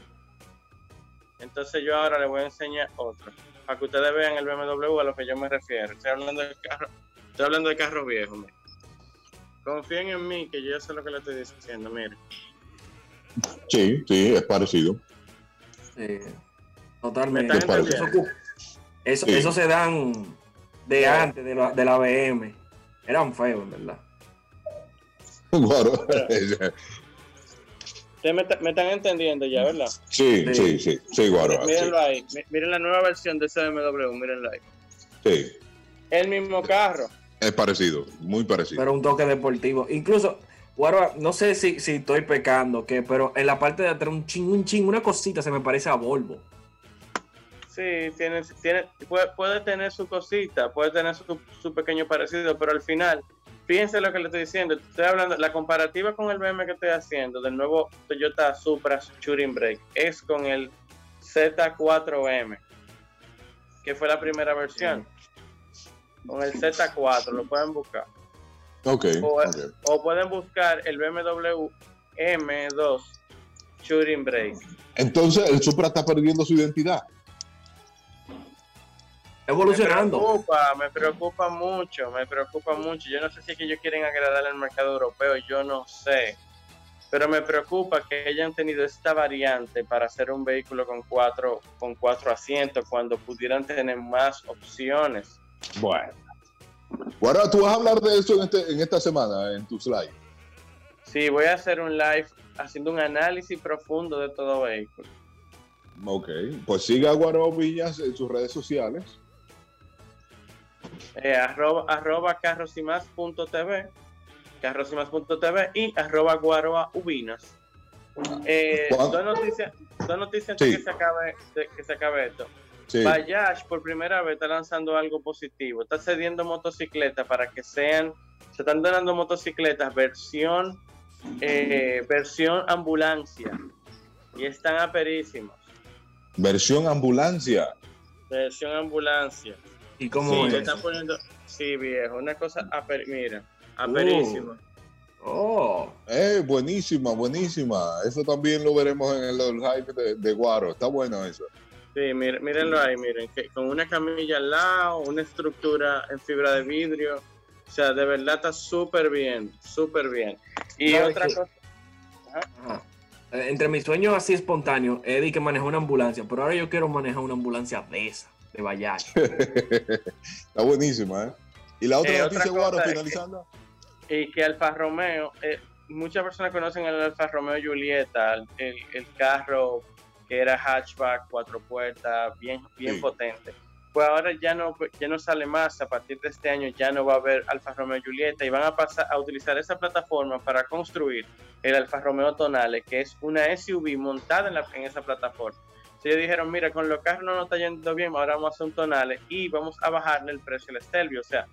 Entonces yo ahora les voy a enseñar otro, para que ustedes vean el BMW a lo que yo me refiero. Estoy hablando del carro, estoy hablando de carro viejo. miren. Confíen en mí, que yo sé lo que le estoy diciendo, miren. Sí, sí, es parecido. Sí, totalmente. ¿Me están Eso, Sí. eso se dan de antes de la, de la BM. Eran feos, en verdad. Guaro. Ustedes me, me están entendiendo ya, ¿verdad? Sí, sí, sí, sí, Guaro. Mírenlo ahí, mi- miren la nueva versión de ese BMW, mírenlo ahí. Sí, El mismo carro. es parecido, muy parecido. Pero un toque deportivo. Incluso, Guarua, no sé si, si estoy pecando, que, pero en la parte de atrás, un ching, un ching, una cosita se me parece a Volvo. Sí, tiene, tiene, puede, puede tener su cosita, puede tener su, su pequeño parecido, pero al final, fíjense lo que le estoy diciendo. Estoy hablando, la comparativa con el BM que estoy haciendo del nuevo Toyota Supra Touring Brake es con el Z4M, que fue la primera versión. Con el Z4, lo pueden buscar. Ok, O, o pueden buscar el BMW M2 Touring Brake. Entonces el Supra está perdiendo su identidad. Evolucionando. Me preocupa, me preocupa mucho, me preocupa mucho. Yo no sé si es que ellos quieren agradar al mercado europeo, yo no sé. Pero me preocupa que hayan tenido esta variante para hacer un vehículo con cuatro, con cuatro asientos cuando pudieran tener más opciones. Bueno. Guaro, tú vas a hablar de eso en, este, en esta semana, en tu slide. Sí, voy a hacer un live haciendo un análisis profundo de todo vehículo. Ok, pues siga a Guaro Villas en sus redes sociales. Eh, arroba, arroba carrosimás.tv carrosimás.tv y arroba guaroa ubinas. Eh, dos noticias, dos noticias antes que se acabe, que se acabe esto. Sí. Bayash por primera vez está lanzando algo positivo. Está cediendo motocicletas para que sean, se están donando motocicletas versión, eh, versión ambulancia. y están aperísimos. Versión ambulancia. Versión ambulancia. ¿Y cómo Sí, es? le están poniendo, sí, viejo, una cosa, aper, mira, aperísima. Oh, Eh, buenísima, buenísima. Eso también lo veremos en el, el hype de, de Guaro. Está bueno eso. Sí, miren, mírenlo ahí, miren, que con una camilla al lado, una estructura en fibra de vidrio, o sea, de verdad está súper bien, súper bien. Y ¿Sabes otra cosa, Ajá. Eh, Entre mis sueños así espontáneos, Eddie que maneja una ambulancia, pero ahora yo quiero manejar una ambulancia de esa, de Bayash. Está buenísima, ¿eh? Y la otra Eh, noticia, Guaro, finalizando. y que Alfa Romeo, eh, muchas personas conocen el Alfa Romeo Julieta, el, el- el carro que era hatchback, cuatro puertas, bien, bien Sí. potente. Pues ahora ya no, ya no sale más, a partir de este año ya no va a haber Alfa Romeo Julieta y van a pasar a utilizar esa plataforma para construir el Alfa Romeo Tonale, que es una SUV montada en, la- en esa plataforma. Entonces ellos dijeron, mira, con los carros no nos está yendo bien, ahora vamos a hacer un Tonale y vamos a bajarle el precio al Stelvio. O sea,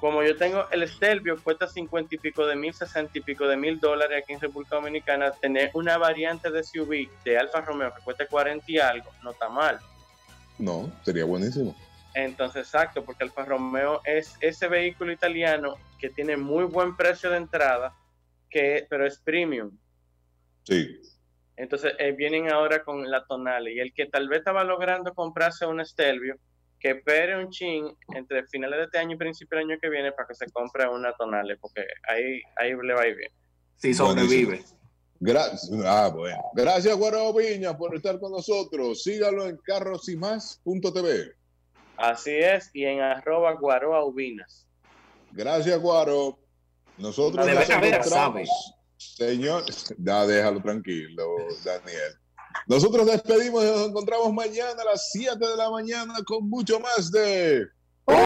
como yo tengo el Stelvio, cuesta 50 y pico de mil, 60 y pico de mil dólares aquí en República Dominicana, tener una variante de SUV de Alfa Romeo que cueste 40 y algo, no está mal. No, sería buenísimo. Entonces, exacto, porque Alfa Romeo es ese vehículo italiano que tiene muy buen precio de entrada, que, pero es premium. Sí. Entonces, eh, vienen ahora con la Tonale. Y el que tal vez estaba logrando comprarse un Stelvio, que espere un chin entre finales de este año y principio del año que viene para que se compre una Tonale, porque ahí, ahí le va a ir bien. Si sobrevive. Gracias. Ah, bueno. Gracias, Guaro Viña, por estar con nosotros. Sígalo en carrosymas.tv. Así es, y en arroba guaroa ubinas. Gracias, Guaro. Nosotros nos encontramos. Señor, ya déjalo tranquilo, Daniel. Nosotros despedimos y nos encontramos mañana a las 7 de la mañana con mucho más de